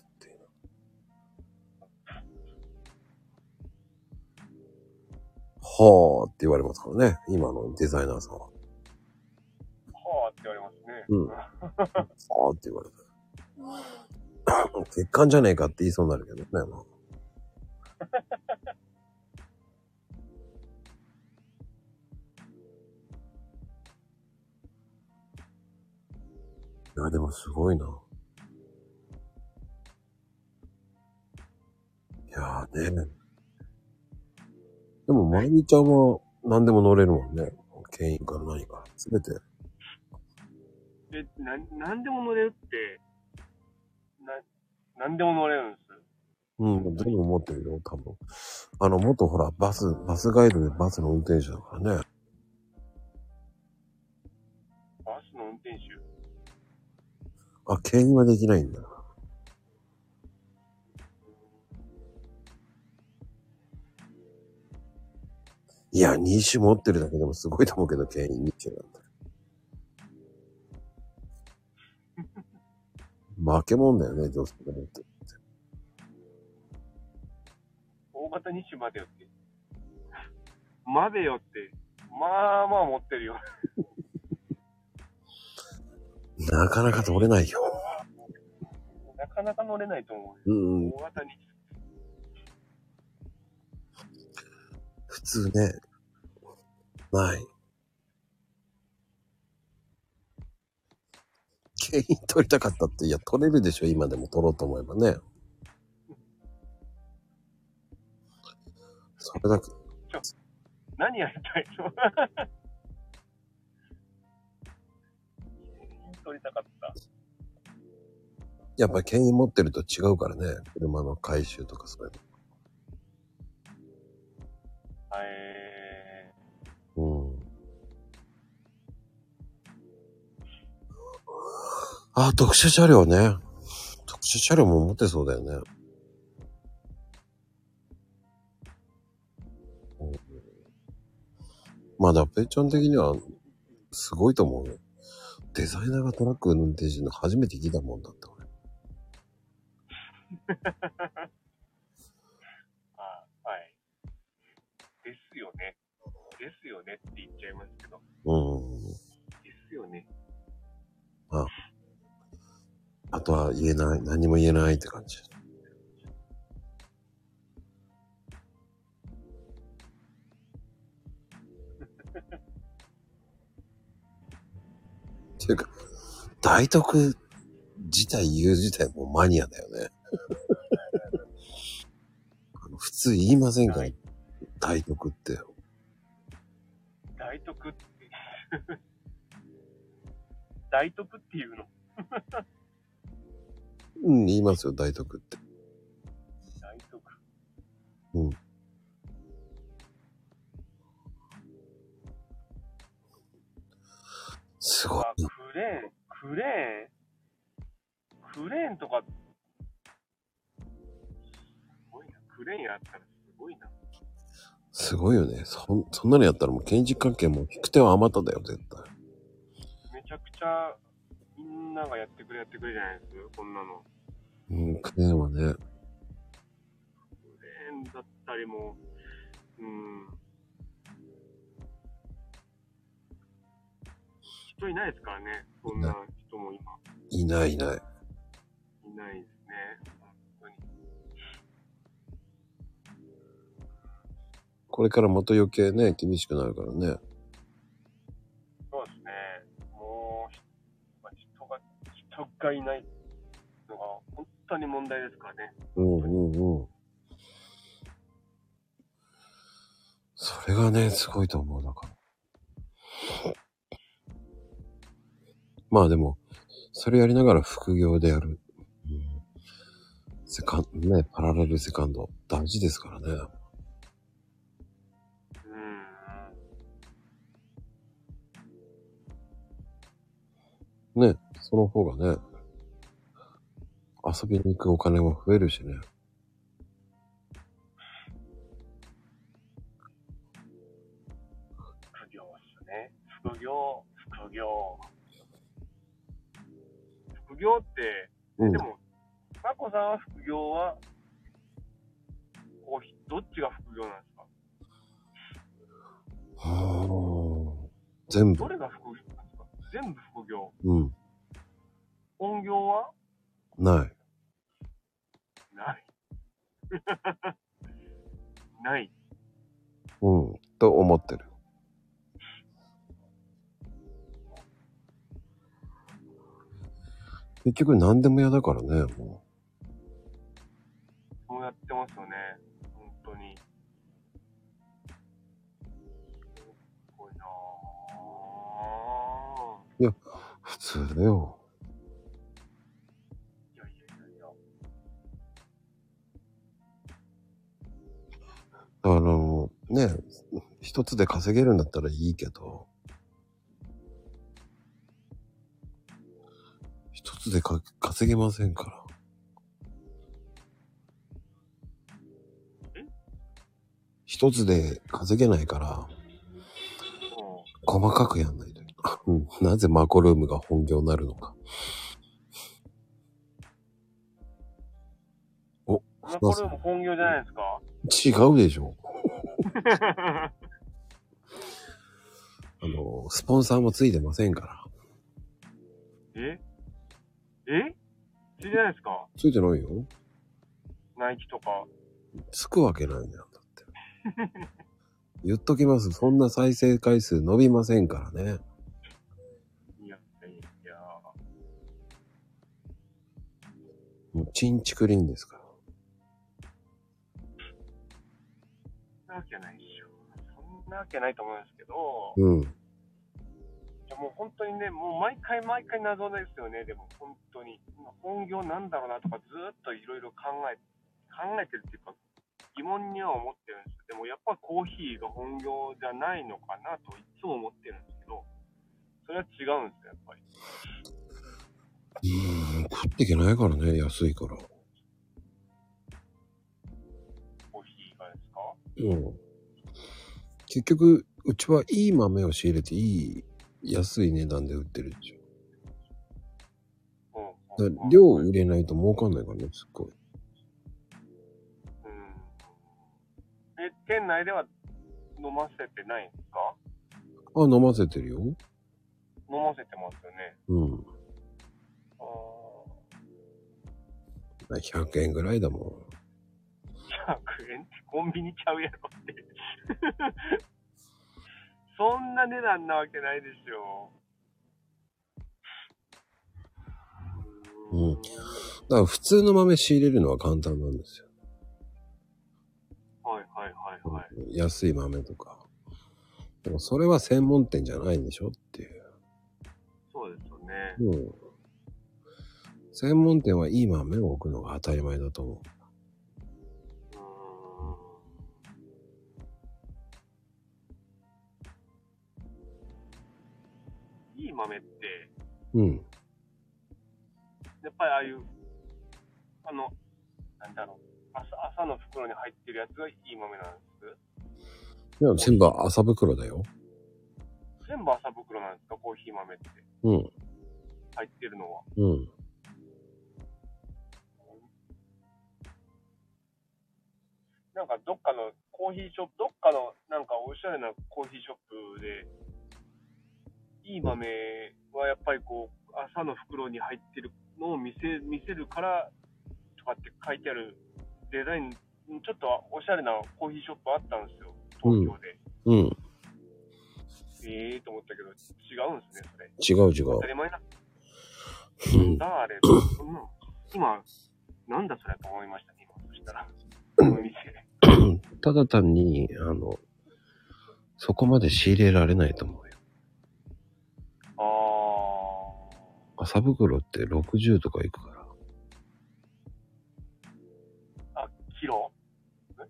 はあって言われますからね、今のデザイナーさんは。はあって言われますね。うんはあって言われた。欠陥じゃねえかって言いそうになるけどね、もう。いや、でもすごいな。いやーね。でも、まゆみちゃんは何でも乗れるもんね。牽引から何から。すべて。え、な、なんでも乗れるって、な、なんでも乗れるんです？うん、全部持ってるよ、多分。あの、元ほら、バス、バスガイドでバスの運転手だからね。バスの運転手？あ、牽引はできないんだ。いや、2種持ってるだけでもすごいと思うけど、牽引2種なんだ。負けもんだよね、女性が持ってる。大型2種までよって。までよって。まあまあ持ってるよ。なかなか取れないよ。なかなか乗れないと思う。うん、大型2普通ね。ない。牽引取りたかったって、いや、取れるでしょ、今でも取ろうと思えばね。それだけ、何やりたいの撮りたかった。やっぱり牽引持ってると違うからね。車の回収とかそういうえの。うん。あ、特殊車両ね。特殊車両も持ってそうだよね。うんまあ、だっぺちゃん的には、すごいと思うよ。デザイナーがトラック運転してるの初めて聞いたもんだって、俺。ですよねって言っちゃいますけど。うん。ですよね。あとは言えない。何も言えないって感じ。っていうか、大徳自体言う自体もうマニアだよね。あの普通言いませんから、大徳って。大徳って。大徳っていうの？うん、言いますよ、大徳って。大徳。うん。すごいあ。クレーン、クレーン、クレーンとか、すごいな。クレーンやったらすごいな。すごいよね。そん、そんなのやったらもう建築関係も引く手はあまただよ、絶対。めちゃくちゃ、みんながやってくれやってくれじゃないですこんなの。うん、クレーンはね。クレーンだったりも、うん。人いないですからね。そんな人も今、いないいない。いないですね。これからまた余計ね、厳しくなるからね。そうですね。もう、まあ人が、人がいないのが本当に問題ですからね。うんうんうん。それがね、すごいと思う、だから。まあでも、それやりながら副業でやる。うん、セカンド、ね、パラレルセカンド、大事ですからね。ね、その方がね、遊びに行くお金も増えるしね。副業っすね。副業、副業。副業って、うんで。も、まこさんは副業は、こう、どっちが副業なんですか？はあ全部ど。れが副業？全部副業。うん。本業は？ない。ない。ない。うん。と思ってる。結局何でも嫌だからね、もそうやってますよね。ぁ。う。普通だよ。いやいやいやいや。あの、ね、一つで稼げるんだったらいいけど、一つでか稼げませんから。一つで稼げないから、も細かくやんないなぜマコルームが本業になるのか。お、う、まあこれも本業じゃないですか？違うでしょ。あの、スポンサーもついてませんから。え？え？ついてないですか？ついてないよ。ナイキとか。つくわけないじゃん、だって。言っときます。そんな再生回数伸びませんからね。もう、チンチクリンですから。そんなわけないでしょ。そんなわけないと思うんですけど、うん。じゃあもう本当にね、もう毎回毎回謎ですよね、でも本当に。本業なんだろうなとか、ずーっといろいろ考え、考えてるっていうか、疑問には思ってるんですけど、でもやっぱコーヒーが本業じゃないのかなといつも思ってるんですけど、それは違うんですよ、やっぱり。うん、食っていけないからね、安いから。コーヒーがですか？うん。結局、うちはいい豆を仕入れていい安い値段で売ってるでしょ。うんうんだ量を入れないと儲かんないからね、すっごい。うん。え、店内では飲ませてないんですか？あ、飲ませてるよ。飲ませてますよね。うん。あ100円ぐらいだもん。ー100円ってコンビニちゃうやろって。そんな値段なわけないでしょ。うん。だから普通の豆仕入れるのは簡単なんですよ。はいはいはいはい。安い豆とか。でもそれは専門店じゃないんでしょっていう。そうですよね。うん。専門店はいい豆を置くのが当たり前だと思う。うーんいい豆って、うん。やっぱりああいう、あの、なんだろう、朝朝の袋に入ってるやつがいい豆なんです？いや、全部麻袋だよ。全部朝袋なんですか、コーヒー豆ってうん。入ってるのは。うん。なんかどっかのコーヒーショップ、どっかのなんかおしゃれなコーヒーショップで、いい豆はやっぱりこう、朝の袋に入ってるのを見せ見せるからとかって書いてあるデザイン、ちょっとおしゃれなコーヒーショップあったんですよ、東京で。うん。ええーと思ったけど、違うんですね、それ。違う違う当た。り前なうんん。だ、あれ。そんな今、なんだそれと思いましたね、今。そしたら。ただ単に、あの、そこまで仕入れられないと思うよ。あ麻袋って60とかいくから。ー、あ、キロ？え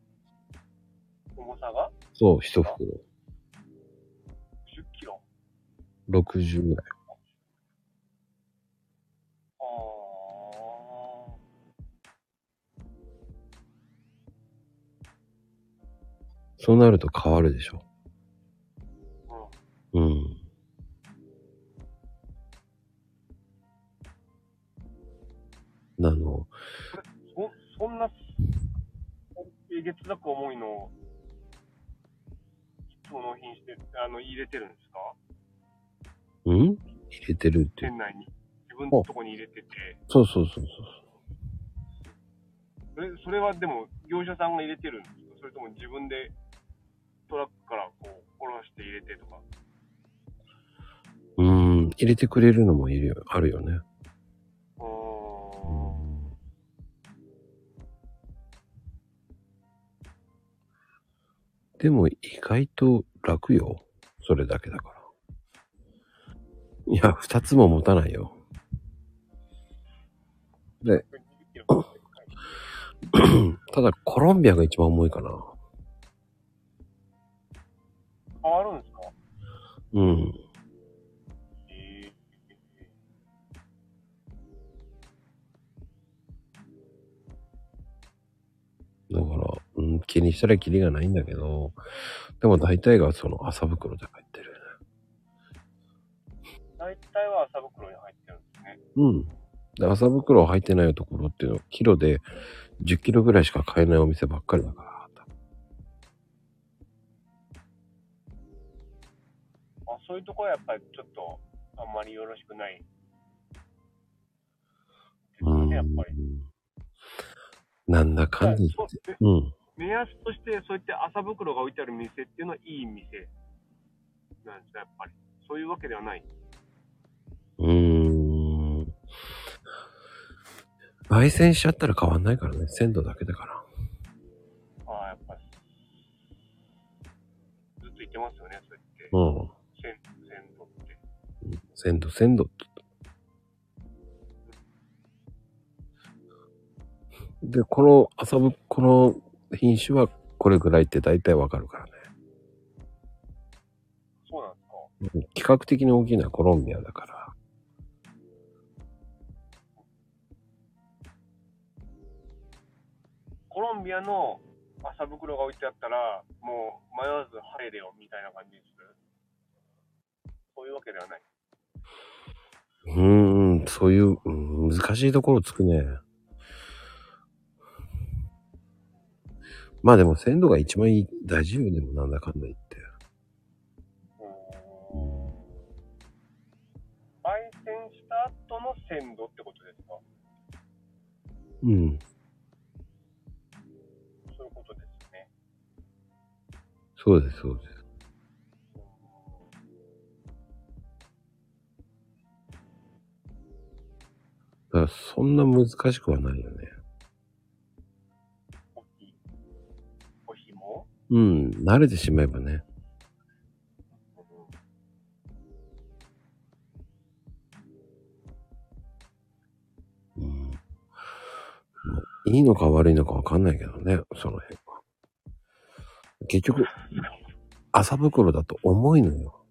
重さが？そう、一袋。10キロ60ぐらい。そうなると変わるでしょ。ー、うん。うん。あの、そ、そんな、えげつなく重いのを、その品して、あの、入れてるんですか？うん？入れてるって。店内に。自分のとこに入れてて。そうそうそうそう。それそれはでも、業者さんが入れてるんですか？それとも自分でトラックからこう、下ろして入れてとか。うーん、入れてくれるのもいるよ、あるよね。うーん。でも意外と楽よ。それだけだから。いや、二つも持たないよ。で、ただコロンビアが一番重いかな。変わるんですか？うん。えだから、うん、気にしたらキリがないんだけど、でも大体がその麻袋で入ってる。ー、大体は麻袋に入ってるんですね。うん。で、麻袋入ってないところっていうのは、キロで10キロぐらいしか買えないお店ばっかりだから。そういうとこはやっぱりちょっと、あんまりよろしくない。ですうんかね、やっぱり。なんだかんだ言って。そううん。目安として、そうやって麻袋が置いてある店っていうのはいい店なんですか、やっぱり。そういうわけではない。うーん。焙煎しちゃったら変わんないからね。鮮度だけだから。ああ、やっぱり。ずっと言ってますよね、そうやって。うん。鮮鮮度鮮度、って。で、この麻ぶ、この品種はこれぐらいって大体わかるからね。そうなんですか規格的に大きなコロンビアだから。コロンビアの麻袋が置いてあったら、もう迷わず入れよみたいな感じです。そういうわけではない。うーん、そういう、うん難しいところつくね。まあでも鮮度が一番いい、大事よ、でもなんだかんだ言って。焙煎した後の鮮度ってことですか？うん。そういうことですね。そうです、そうです。だからそんな難しくはないよね。コーヒー。コーヒーも？うん、慣れてしまえばね。うん。いいのか悪いのかわかんないけどね、その辺は。結局、麻袋だと重いのよ。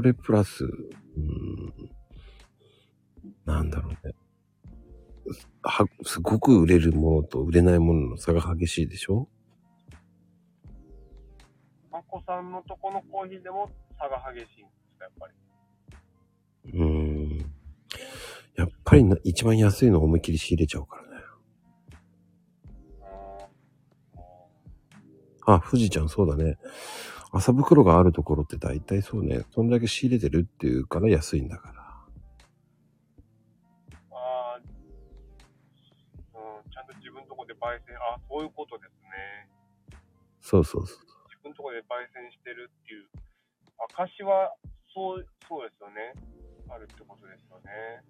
それプラス、うん、なんだろうね。は、すごく売れるものと売れないものの差が激しいでしょ？まこさんのとこのコーヒーでも差が激しいんですか、やっぱり。うーん。やっぱりな一番安いのを思いっきり仕入れちゃうからね。あ、富士ちゃんそうだね。麻袋があるところって大体そうね。そんだけ仕入れてるっていうから安いんだから。あーうん、ちゃんと自分のとこで焙煎、あそういうことですね。そうそうそう。自分のとこで焙煎してるっていう。証は、そう、そうですよね。あるってことですよね。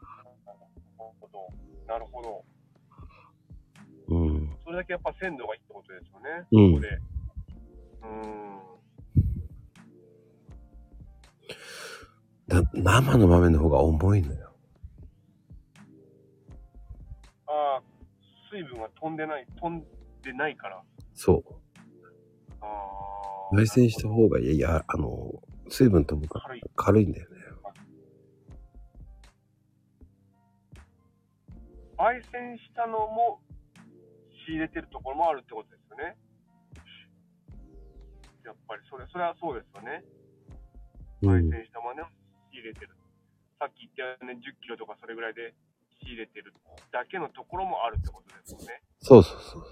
なるほど。なるほど。うん。それだけやっぱ鮮度がいいってことですよね。うんここで。うーん。だ生の豆の方が重いのよ。ああ、水分が飛んでない、飛んでないから。そう。ああ。焙煎した方がいい。いや、あの、水分飛ぶから軽い。軽いんだよね。焙煎したのも仕入れてるところもあるってことですよね。やっぱりそれ、それはそうですよね。うん。焙煎した豆を仕入れてる。さっき言ったように10キロとかそれぐらいで仕入れてるだけのところもあるってことですよね。そうそうそう。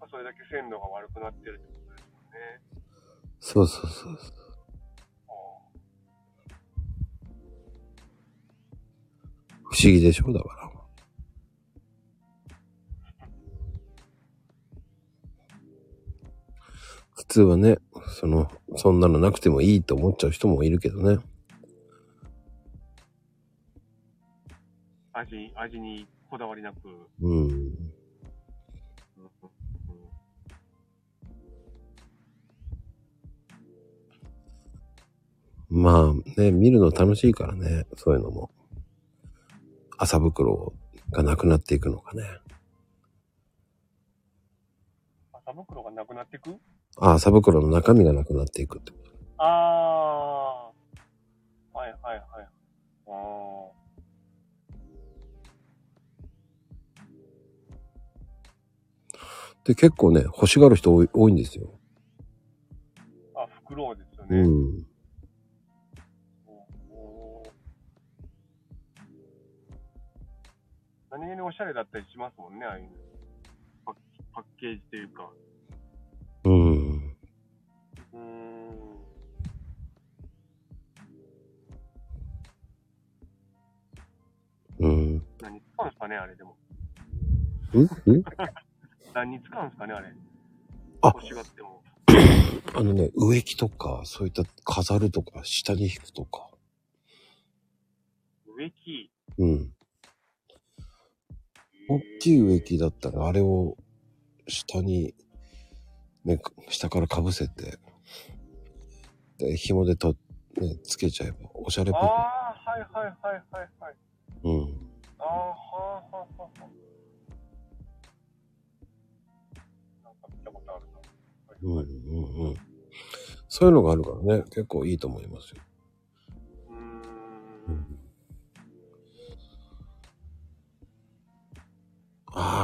まあそれだけ鮮度が悪くなってるってことですよね。そうそうそうそう。不思議でしょ？だから。普通はね、その、そんなのなくてもいいと思っちゃう人もいるけどね。味、味にこだわりなく。うん。うんまあね、見るの楽しいからね、そういうのも。麻袋がなくなっていくのかね。麻袋がなくなっていく？あ、麻袋の中身がなくなっていくってこと。ああ。はいはいはい。あで、結構ね、欲しがる人多い多いんですよ。あ。あ、袋ですよね。うん。何気におしゃれだったりしますもんね、ああいうの。パッパッケージというか。うん。うーん。うん。ん何使うんすかね、あれでも。ん？何に使うんすかね、あれ。あ欲しがっても。あのね、植木とか、そういった飾るとか、下に引くとか。植木。うん。え大きい植木だったら、あれを下に、ね、下からかぶせて、で、紐でと、ね、つけちゃえば、おしゃれっぽああ、はいはいはいはいはい。く。うん。ああ、はあはあはあはあ。なんか見たことあるな。はいうんうはいんうん。そういうのがあるからね、結構いいと思いますよ。うん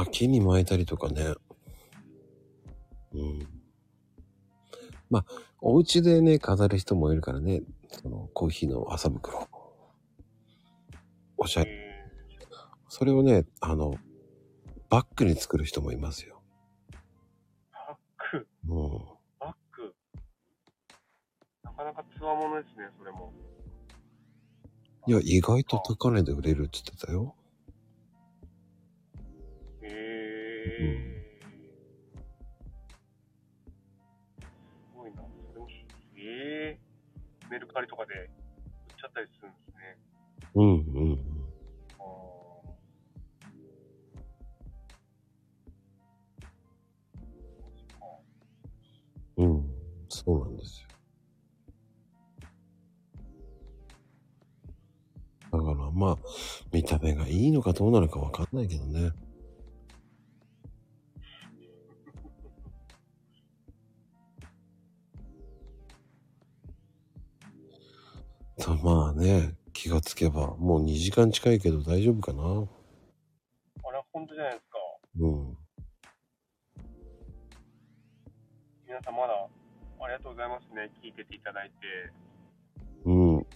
ああ、木に巻いたりとかね。うん。まあ、お家でね、飾る人もいるからね、そのコーヒーの麻袋。おしゃれ。えそれをね、あの、バッグに作る人もいますよ。ー、バッグ、うん。バッグ？なかなかつわものですね、それも。いや、意外と高値で売れるって言ってたよ。えー。すごいな。それも、ええー。メルカリとかで売っちゃったりするんですね。うんうんうん。そうなんですよ。だからまあ、見た目がいいのかどうなのかわかんないけどね。まあね、気がつけば、もう2時間近いけど大丈夫かな。あれ、本当じゃないですか。うん。皆さんまだ、ありがとうございますね。聞いてていただいて。うん。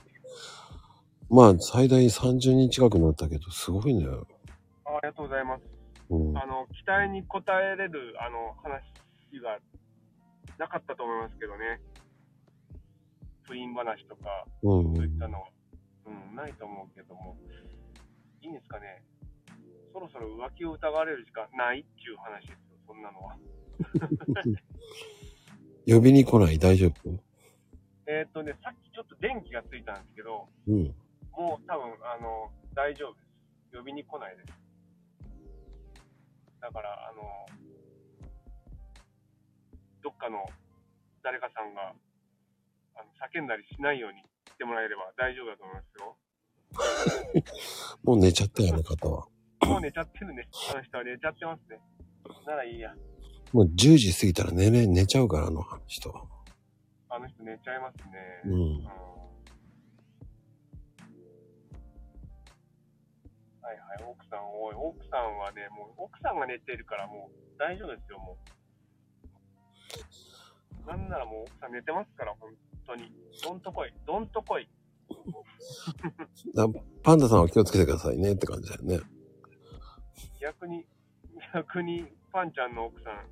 まあ、最大30人近くなったけど、すごいね。あありがとうございます。うん。あの、期待に応えれる、あの、話がなかったと思いますけどね。不倫話とか、うんう。そういったのは、うん、ないと思うけども。いいんですかね。そろそろ浮気を疑われる時間ないっていう話ですよ、そんなのは。呼びに来ない？大丈夫？えーっとね、さっきちょっと電気がついたんですけど、うん。もう多分、あの、大丈夫です。呼びに来ないです。だから、あの、どっかの誰かさんが、あの叫んだりしないようにしてもらえれば大丈夫だと思いますよ。もう寝ちゃったよ、あの方は。もう寝ちゃってるね。あの人は寝ちゃってますね。ならいいや。もう10時過ぎたら寝れ、寝ちゃうから、あの人は。あの人寝ちゃいますね。うんうんはいはい、奥さん、おい、奥さんはね、もう、奥さんが寝てるからもう大丈夫ですよ、もう。なんならもう奥さん寝てますから、本当に。どんとこい、どんとこい。だパンダさんは気をつけてくださいねって感じだよね。逆に、逆に、パンちゃんの奥さん、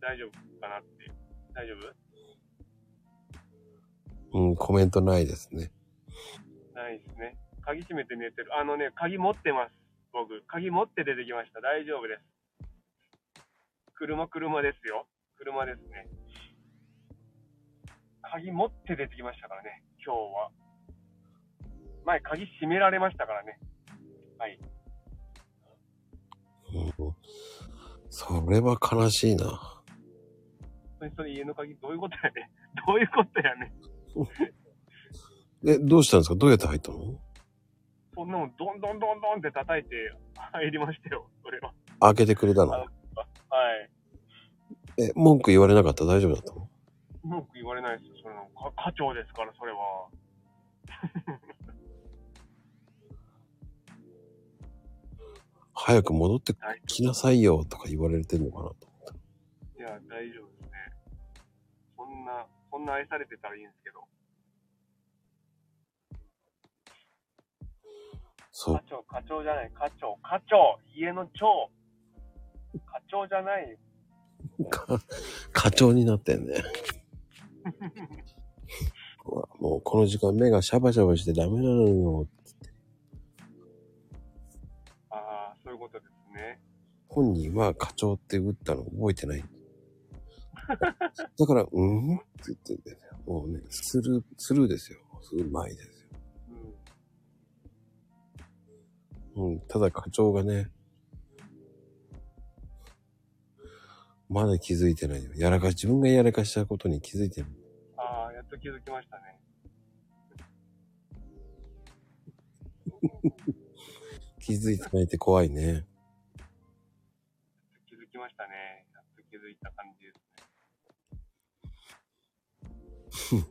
大丈夫かなっていう。大丈夫？うん、コメントないですね。ないですね。鍵閉めて寝てる。あのね、鍵持ってます。僕。鍵持って出てきました。大丈夫です。車、車ですよ。車ですね。鍵持って出てきましたからね、今日は。前、鍵閉められましたからね。はい。うん、それは悲しいな。それ、それ家の鍵どういうことやね。どういうことやね。え、どうしたんですか？どうやって入ったの？そんなもん、どんどんどんどんって叩いて入りましたよ、それは。開けてくれたの？はい。え、文句言われなかった？大丈夫だったの？文句言われないですよ、それの。か課長ですから、それは。早く戻ってはいきなさいよとか言われてんのかなと思った。いや、大丈夫ですね。そんな、そんな愛されてたらいいんですけど。そう課。長、課長じゃない、課長、課長、家の長。課長じゃない課長になってんね。もうこの時間目がシャバシャバしてダメなのよ、って。ああ、そういうことですね。本人は課長って打ったの覚えてない。だから、うんって言ってんだよね。もうね、スルー、スルーですよ。うまいですよ。うん。うん、ただ課長がね、まだ気づいてないよ。やらか、自分がやらかしたことに気づいてる。と気づきましたね。気づいてないって怖いね。気づきましたね。やっと気づいた感じですね。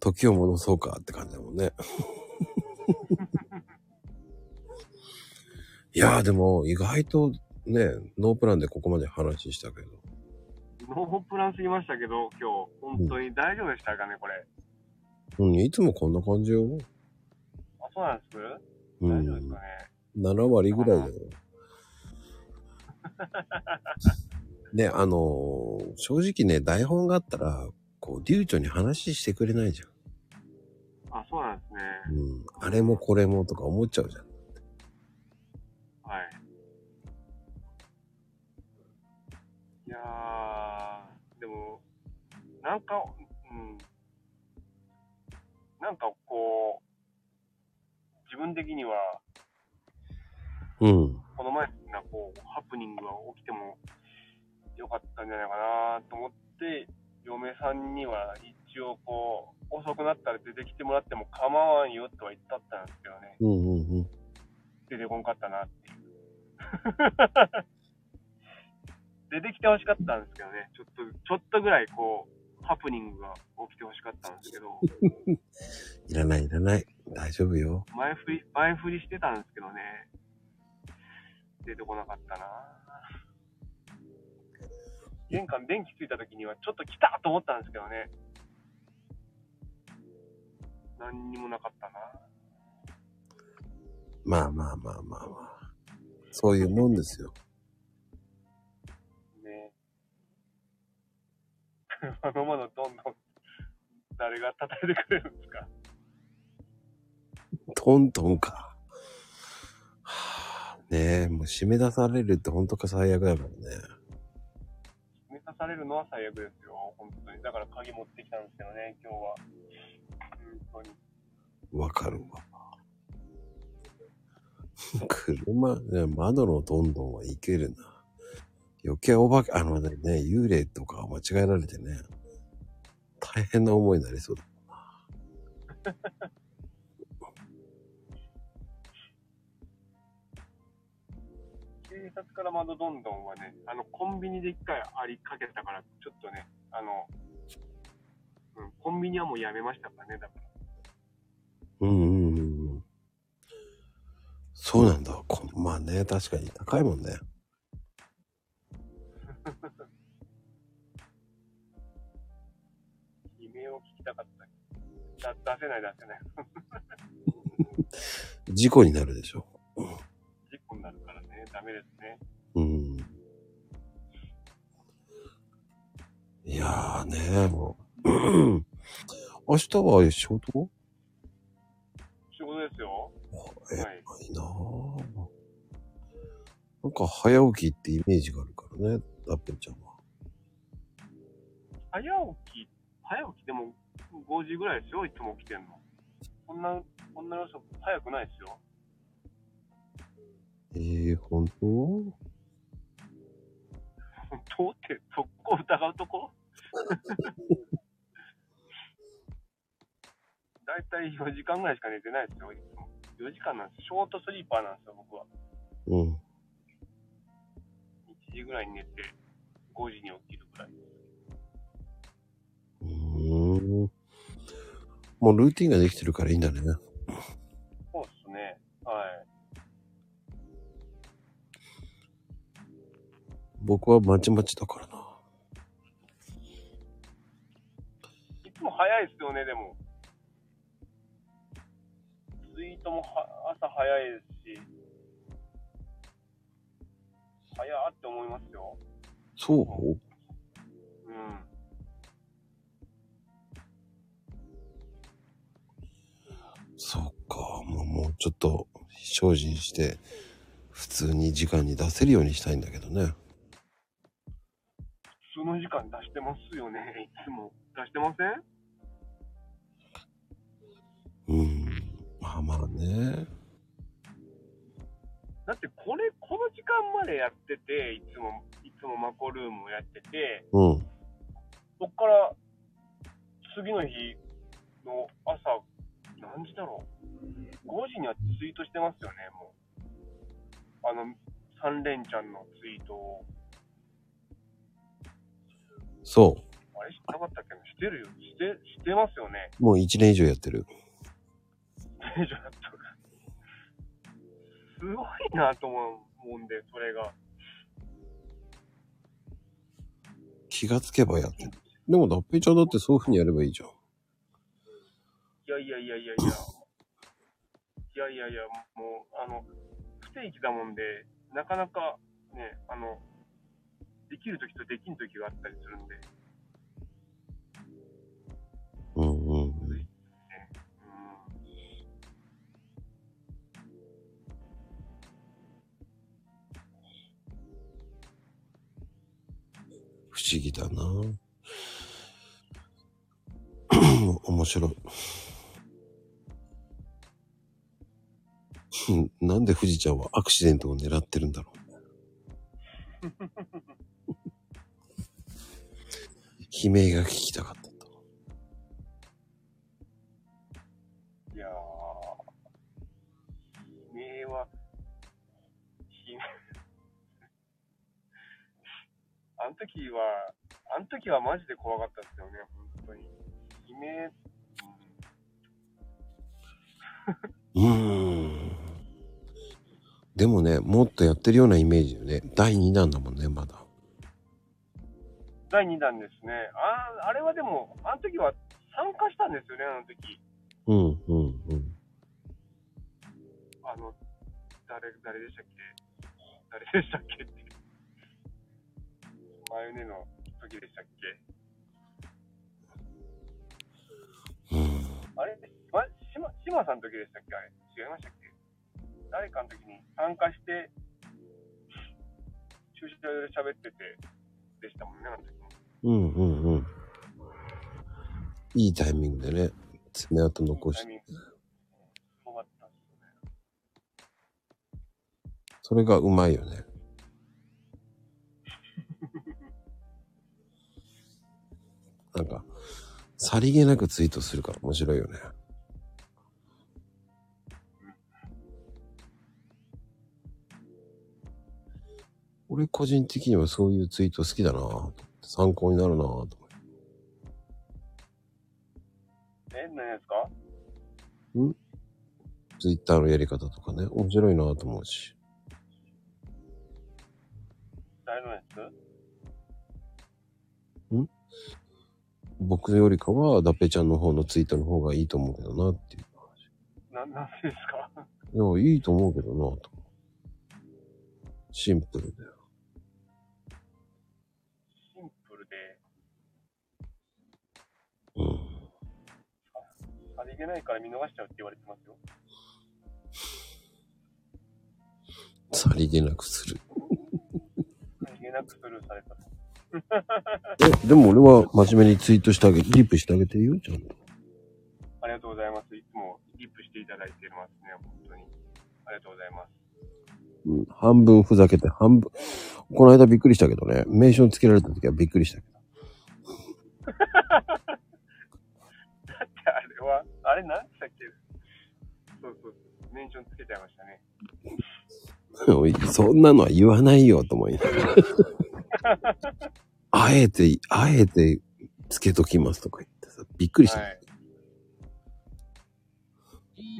時を戻そうかって感じだもんね。いやーでも意外とね、ノープランでここまで話したけど。ノープランすぎましたけど、今日、本当に大丈夫でしたかね、これ。うん、いつもこんな感じよ。あ、そうなんです？うん大丈夫ですかね？7割ぐらいだよ。ね、あのー正直ね、台本があったら、こう、流暢に話してくれないじゃん。あ、そうなんですね。うん。あれもこれもとか思っちゃうじゃん。なんか、うん。なんかこう、自分的には、うん。この前な、こう、ハプニングが起きてもよかったんじゃないかなと思って、嫁さんには一応こう、遅くなったら出てきてもらっても構わんよとは言ったったんですけどね、うんうんうん。出てこんかったなっていう。出てきてほしかったんですけどね、ちょっと、ちょっとぐらいこう、ハプニングが起きてほしかったんですけど、いらないいらない。大丈夫よ。前振り、前振りしてたんですけどね、出てこなかったな玄関電気ついた時にはちょっと来たと思ったんですけどね。何にもなかったなまあまあまあまあまあ。そういうもんですよ。車の窓どんどん誰が叩いてくれるんですか？トントンか。はあ、ねえ、もう締め出されるって本当か最悪だからね。締め出されるのは最悪ですよ、本当に。だから鍵持ってきたんですけどね、今日は。本当に。わかるわ。車、ね、窓のどんどんはいけるな。余計お化け、あのね、幽霊とか間違えられてね、大変な思いになりそうだ。警察から窓どんどんはね、あの、コンビニで一回ありかけたから、ちょっとね、あの、うん、コンビニはもうやめましたからね、だから。うんうんうんうん。そうなんだ。こまあね、確かに高いもんね。悲鳴を聞きたかった。だ出せない出せない。事故になるでしょ。事故になるからね、ダメですね。うん。いやーね、もう。明日は仕事？仕事ですよ。え、はいないなぁ。なんか早起きってイメージがあるからね、ダッペンちゃんは？早起き、早起きでも5時ぐらいですよ、いつも起きてんの。こんな、こんなの人早くないですよ。えー、本当？本当って、そこを疑うとこ？だいたい4時間ぐらいしか寝てないですよ、いつも。4時間なんです。ショートスリーパーなんですよ、僕は。うん。1時ぐらいに寝て、5時に起きるぐらい。うーん。もうルーティンができてるからいいんだね。そうっすね。はい。僕はまちまちだからな。いつも早いですよね、でも。ツイートもは朝早いですし、早って思いますよ。そう？うん。そっか。もうもうちょっと精進して、普通に時間に出せるようにしたいんだけどね。普通の時間出してますよね、いつも。出してません？うん。まあまあね。だってこれ、この時間までやってて、いつも、いつもマコルームをやってて、うん。そっから、次の日の朝、何時だろう？5時にはツイートしてますよね、もう。あの、三連ちゃんのツイートを。そあれ知らなかったっけな？してるよ。して、してますよね。う。もう1年以上やってる。テンションだったから。すごいなと思うんで、それが。気がつけばやってる。でも、だっぺいちゃんだってそういう風にやればいいじゃん。いやいやいやいやいや。いやいやいや、もう、あの、不定期だもんで、なかなかね、あの、できるときとできんときがあったりするんで。思議だな 面白い。う んなんで富士ちゃんはアクシデントを狙ってるんだろう。悲鳴が聞きたかったあの時は、あの時はマジで怖かったですよね、本当に。悲鳴、うんうーん。でもね、もっとやってるようなイメージよね。第2弾だもんね、まだ。第2弾ですね。ああれはでも、あの時は参加したんですよね、あの時。うん、うん、うん。あの、誰、誰でしたっけ？誰でしたっけって。マヨネの時でしたっけ？うん。あれ？ま、しま、しまさんの時でしたっけ？あれ？違いましたっけ？誰かの時に参加して、駐車場で喋ってて、でしたもんね、あの時も。うん、うん、うん。いいタイミングでね、爪痕残しタイミング。すごかったっすね。それがうまいよね。なんか、さりげなくツイートするから面白いよね。俺個人的にはそういうツイート好きだな参考になるなぁと。え、何ですか？ツイッターのやり方とかね、面白いなぁと思うし。誰のやつ僕よりかは、ダッペちゃんの方のツイートの方がいいと思うけどなっていう。な、なんでですか？いや、いいと思うけどなと。シンプルだよ。シンプルで、うん。さりげないから見逃しちゃうって言われてますよ。さりげなくする。さりげなくスルーされた。え、でも俺は真面目にツイートしてあげ、リップしてあげてるよ、ちゃんと。ありがとうございます。いつもリップしていただいてますね、本当に。ありがとうございます。うん。半分ふざけて、半分、この間びっくりしたけどね、メンションつけられた時はびっくりしたけだってあれは、あれ何でしたっけ？そうそう。メンションつけちゃいましたね。そんなのは言わないよ、と思いながら。あえて、あえてつけときますとか言ってさ、びっくりした。はい。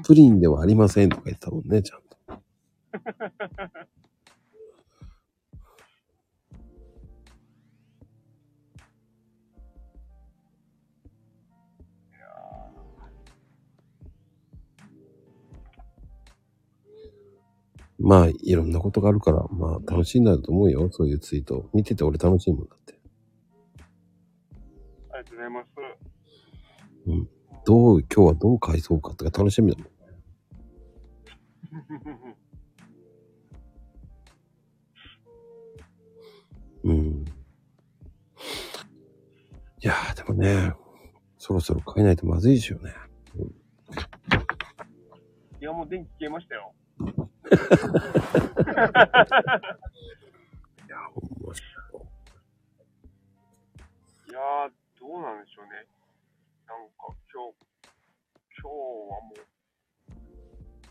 プリンではありませんとか言ってたもんね、ちゃんと。まあ、いろんなことがあるから、まあ、楽しいんだと思うよ、そういうツイート。見てて俺楽しいもんだって。ありがとうございます。どう、今日はどう返そうかとか楽しみだもん。うん。いやー、でもね、そろそろ変えないとまずいですよね。いや、もう電気消えましたよ。や、いやー、どうなんでしょうね。なんか今日、今日はもう、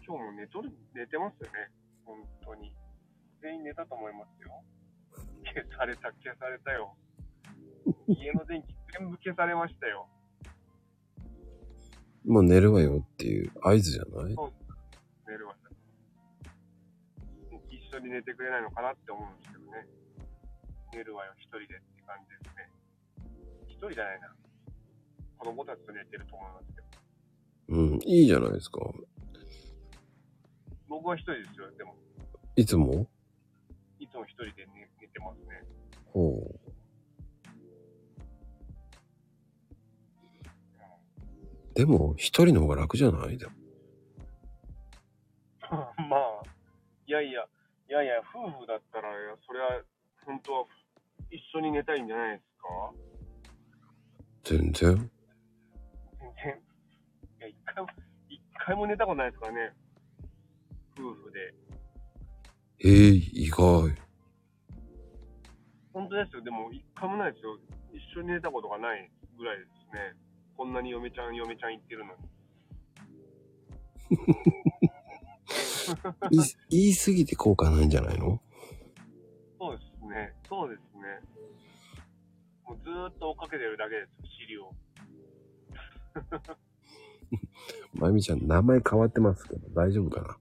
今日も寝とる、寝てますよね。本当に。全員寝たと思いますよ。消された、消されたよ。家の電気全部消されましたよ。もう寝るわよっていう合図じゃない？そう、寝るわよ。一緒に寝てくれないのかなって思うんですけどね。寝るわよ、一人でって感じですね。一人じゃないな。子供たちと寝てると思いますけど。うん、いいじゃないですか。僕は一人ですよ、でも。いつも？いつも一人で寝寝てますね。ほう。でも、一人の方が楽じゃない？でも。まあ、いやいや、いやいや、夫婦だったら、それは、本当は一緒に寝たいんじゃないですか？全然。全然。いや、一回も、一回も寝たことないですからね。夫婦で。ええ意外。本当ですよ。でも、一回もないですよ。一緒に寝たことがないぐらいですね。こんなに嫁ちゃん、嫁ちゃん言ってるのに。言い言い過ぎて効果ないんじゃないの？そうですね。そうですね。もうずーっと追っかけてるだけですよ、尻を。まゆみちゃん、名前変わってますけど、大丈夫かな？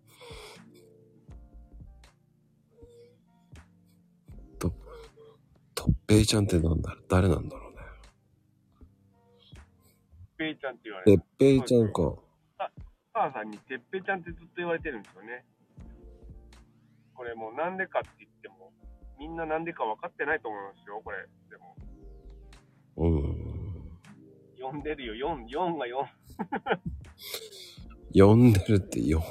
と、とっぺいちゃんってなんだ？誰なんだろうね。ペイちゃんって言われてっる。ぺいちゃんか。母さんにてっぺちゃんってずっと言われてるんですよね。これもうなんでかって言っても、みんななんでか分かってないと思いますよ、これ。でも、うん。呼んでるよ、4、4が4。呼んでるってよ。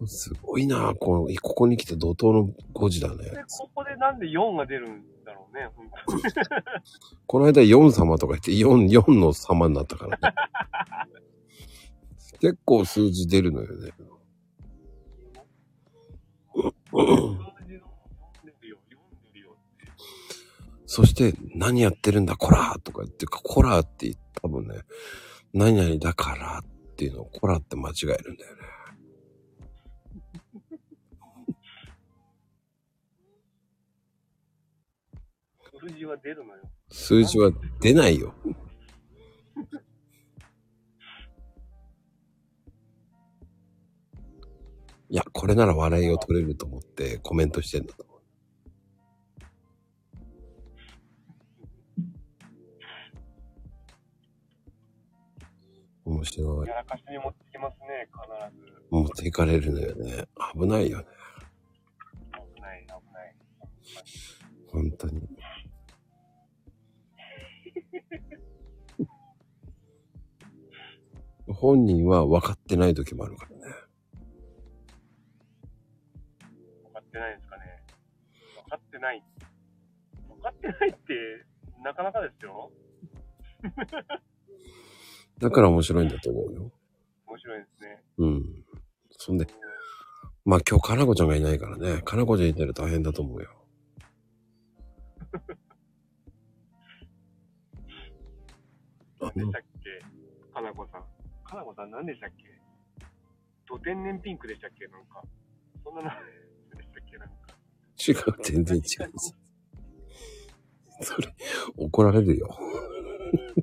うん。すごいなこうここに来て怒涛の5時だね。で、ここでなんで4が出るんだろうね、本当に。この間4様とか言って4、4の様になったからね。結構数字出るのよね。そして、何やってるんだ、こらとか言って、こらって言った多分ね、何々だからっていうのをこらって間違えるんだよね。数字は出るのよ。数字は出ないよ。いや、これなら笑いを取れると思ってコメントしてんだと思う。面白い。やらかしに持ってきますね、必ず。持っていかれるのよね。危ないよね。危ない、危ない。本当に。本人は分かってない時もあるからかってない。分かってないって、なかなかですよ。だから面白いんだと思うよ。面白いですね。うん。そんで、まあ今日かなこちゃんがいないからね。かなこちゃんいたら大変だと思うよ。何でしたっけ？かなこさん。かなこさん何でしたっけ？ド天然ピンクでしたっけ？なんか。そんな名前。違う、全然違う。それ、怒られるよ。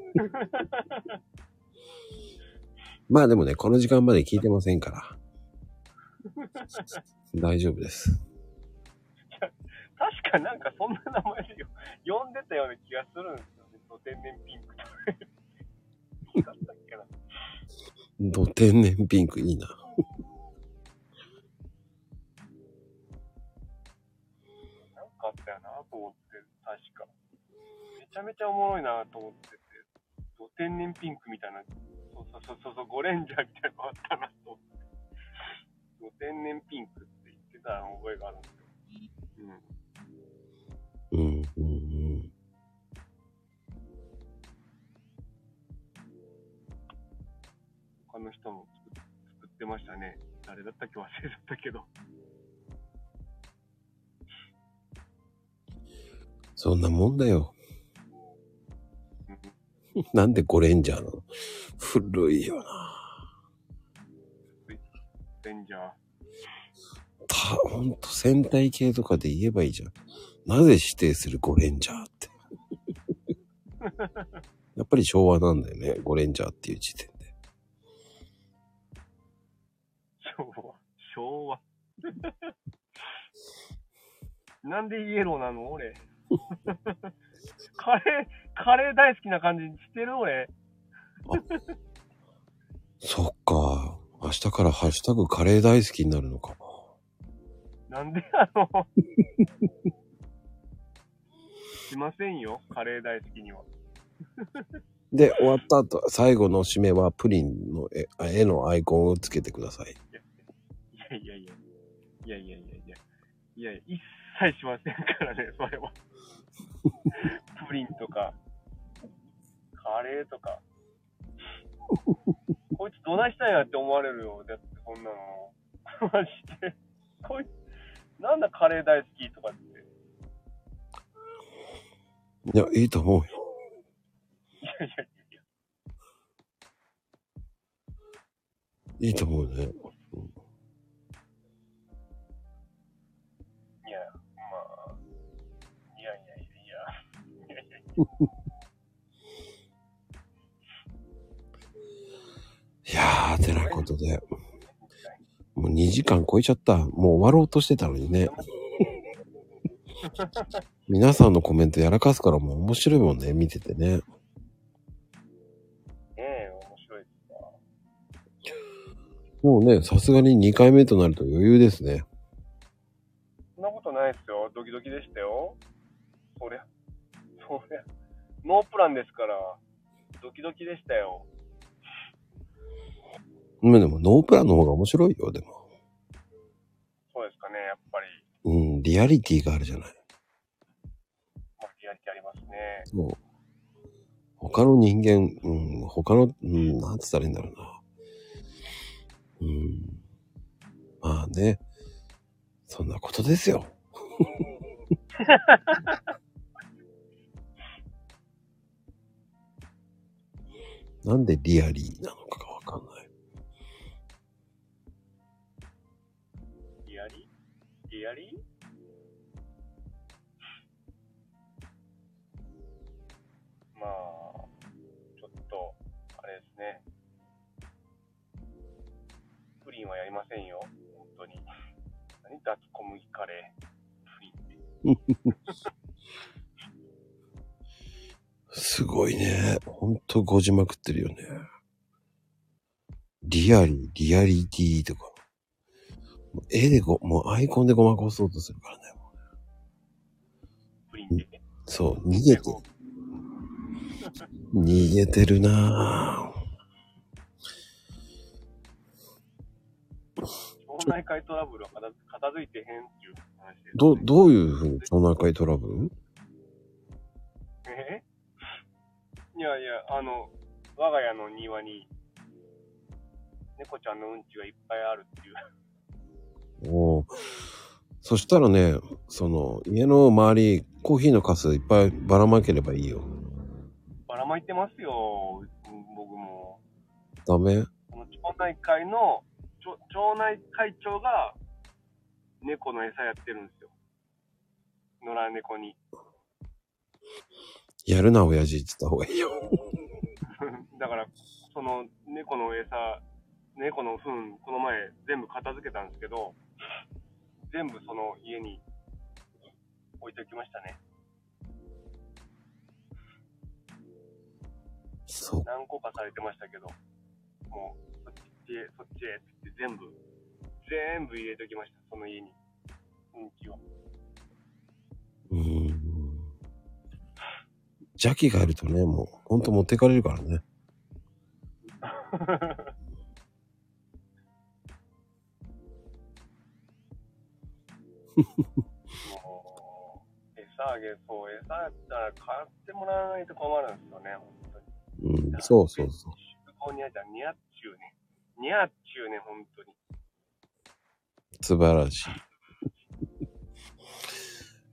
まあでもね、この時間まで聞いてませんから。大丈夫です。確かなんかそんな名前でよ呼んでたような気がするんですよね。ド天然ピンクとか。天然ピンクいいな。ゃめちゃおもろいなと思ってて、ド天然ピンクみたいな、そうそうそうそうそう、ゴレンジャーみたいなのあったなと思って。ド天然ピンクって言ってた覚えがあるんですよ。うん。うん、うん、うん。他の人も作っ作ってましたね。誰だったっけ忘れちゃったけど。そん。なもん。だよ。なんでゴレンジャーなの？古いよな。レンジャー。た、ほんと戦隊系とかで言えばいいじゃん。なぜ指定するゴレンジャーって。やっぱり昭和なんだよね、ゴレンジャーっていう時点で。昭和。昭和。なんでイエローなの俺。カレー、カレー大好きな感じしてる俺。そっか。明日からハッシュタグカレー大好きになるのかな。なんであの、しませんよ。カレー大好きには。で、終わった後、最後の締めはプリンの絵あ絵のアイコンをつけてください。いやいやいや。いやいやいやいや。いやいや、一切しませんからね、それは。プリンとか、カレーとか。こいつどないしたんやって思われるよ。だってこんなの。マジで。こいつ、なんだカレー大好きとかって。いや、いいと思うよ。いやいやいや。いいと思うね。いやー、てなことで。もう2時間超えちゃった。もう終わろうとしてたのにね。皆さんのコメントやらかすからもう面白いもんね、見ててね。や。ええ面白い。もうね、さすがに2回目となると余裕ですね。そんなことないですよ。ドキドキでしたよ。そりゃ、そりゃ、ノープランですから、ドキドキでしたよ。まあでもノープランの方が面白いよ、でも。そうですかね、やっぱり、うん、リアリティがあるじゃない。まあ、リアリティありますね。そう。他の人間、うん、他の、うん、なんつったらいいんだろうな。うん。まあね。そんなことですよ。なんでリアリーなのかがわかんない。リアリリアリまあ、ちょっと、あれですね。プリンはやりませんよ。本当に。何？脱小麦カレー。プリンって。すごいね。ほんとごじまくってるよね。リアリー、リアリティとか。もう絵でご、もうアイコンでごまかそうとするからね。そう、逃げて。逃げてるなぁ。町内会トラブルは片片付いてへんっていう話です、ね。ど、どういうふうに町内会トラブル？え？いやいや、あの、我が家の庭に、猫ちゃんのうんちがいっぱいあるっていう。おうそしたらね、その、家の周り、コーヒーのカスいっぱいばらまければいいよ。ばらまいてますよ、うん僕も。ダメ？この町内会の、町町内会長が、猫の餌やってるんですよ。野良猫に。やるな、親父って言った方がいいよ。だから、その猫の餌、猫の糞、この前全部片付けたんですけど、全部その家に置いておきましたね。そう。何個かされてましたけど、もう、そっちへ、そっちへって言って全部、全部入れておきました、その家に。うんちを。うーん。邪気があるとね、もう、ほんと持ってかれるからね。もう、餌あげ、そう、餌やったら買ってもらわないと困るんですよね、本当に。うん、そうそうそう。にあったらニャッチューね。ニャッチューね、本当に。素晴らしい。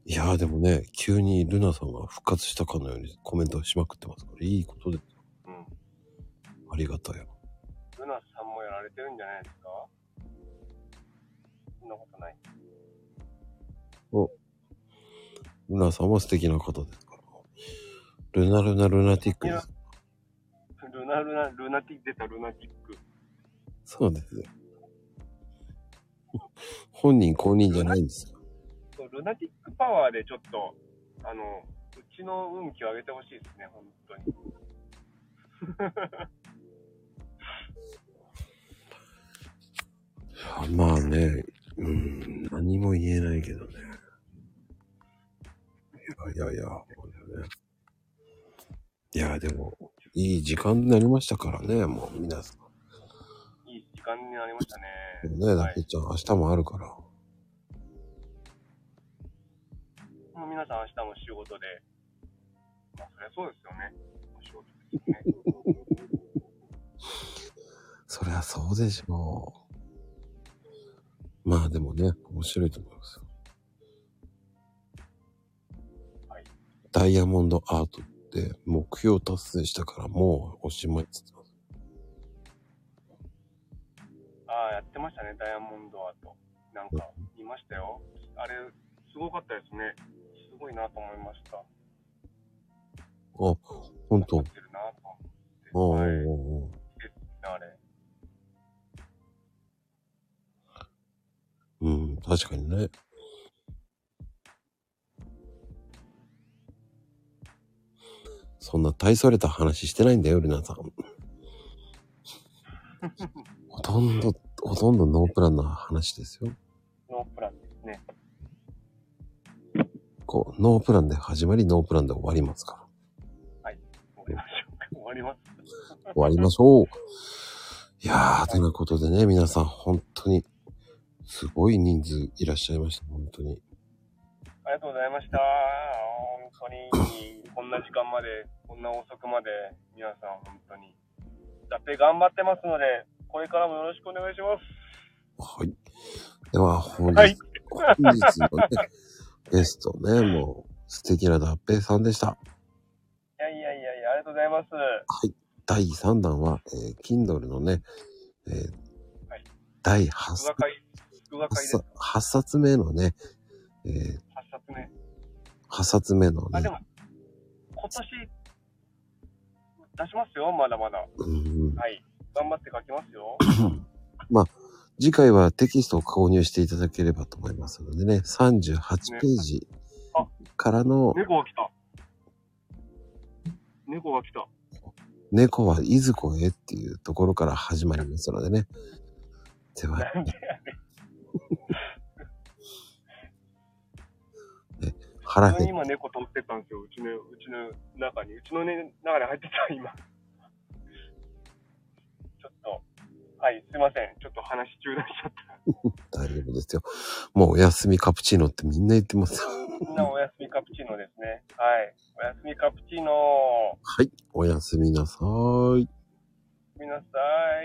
いやーでもね、急にルナさんが復活したかのようにコメントしまくってますから、いいことですよ。ありがたや。ルナさんもやられてるんじゃないですか？そんなことない。ルナさんも素敵な方ですから。ルナルナルナティックです。ルナルナ、ルナティック出たルナティック。そうですよ。本人公認じゃないんですよ。ルナティックパワーでちょっと、あの、うちの運気を上げてほしいですね、本当に。い やまあね、うん、何も言えないけどね。いやいやいや、そうだよね。いや、でも、いい時間になりましたからね、もう皆さん。いい時間になりましたね。ね、はいだけちゃん、明日もあるから。皆さん明日も仕事で。まあ、そりゃそうですよね。お仕事ですよね。そりゃそうでしょう。まあでもね、面白いと思いますよ。はいダイヤモンドアートって目標達成したからもうおしまいっつってます。ああ、やってましたね、ダイヤモンドアート。なんか、見ましたよ。あれ、すごかったですね。すごいなと思いました。あ、ほんとやっ。てるなと思って。はい。おーおーですね、あれ。うん、確かにね。そんな大それた話してないんだよ、ルナさん。ほとんど、ほとんどノープランな話ですよ。ノープランですね。こう、ノープランで始まり、ノープランで終わりますか？ら。終わりましょうか。終わります。終わりましょう。いやー、ということでね、皆さん本当に、すごい人数いらっしゃいました、本当に。ありがとうございました。本当に、こんな時間まで、こんな遅くまで、皆さん本当に。だって頑張ってますので、これからもよろしくお願いします。はい。では、本日、はい本日のね、ゲストね、もう、素敵な脱平さんでした。いやいやいやいや、ありがとうございます。第3弾は、えー、Kindle のね、えーはい第8副冊学会、副学会です。8冊目のね、えー、8冊目。8冊目のあ、ねで、も、今年、出しますよ、まだまだ。うん、はい。頑張って書きますよ。次回はテキストを購入していただければと思いますのでね、38ページあからの、猫が来た。猫が来た。猫はいずこへっていうところから始まりますのでね。では、ねん。腹減っ今猫通ってたんですよ。うちの、うちの中に。うちの、ね、中に入ってた、今。はい、すいません。ちょっと話中断しちゃった。大丈夫ですよ。もうお休みカプチーノってみんな言ってますよ。みんなおやすみカプチーノですね。はい。おやすみカプチーノ。はい。おやすみなさーい。みなさい。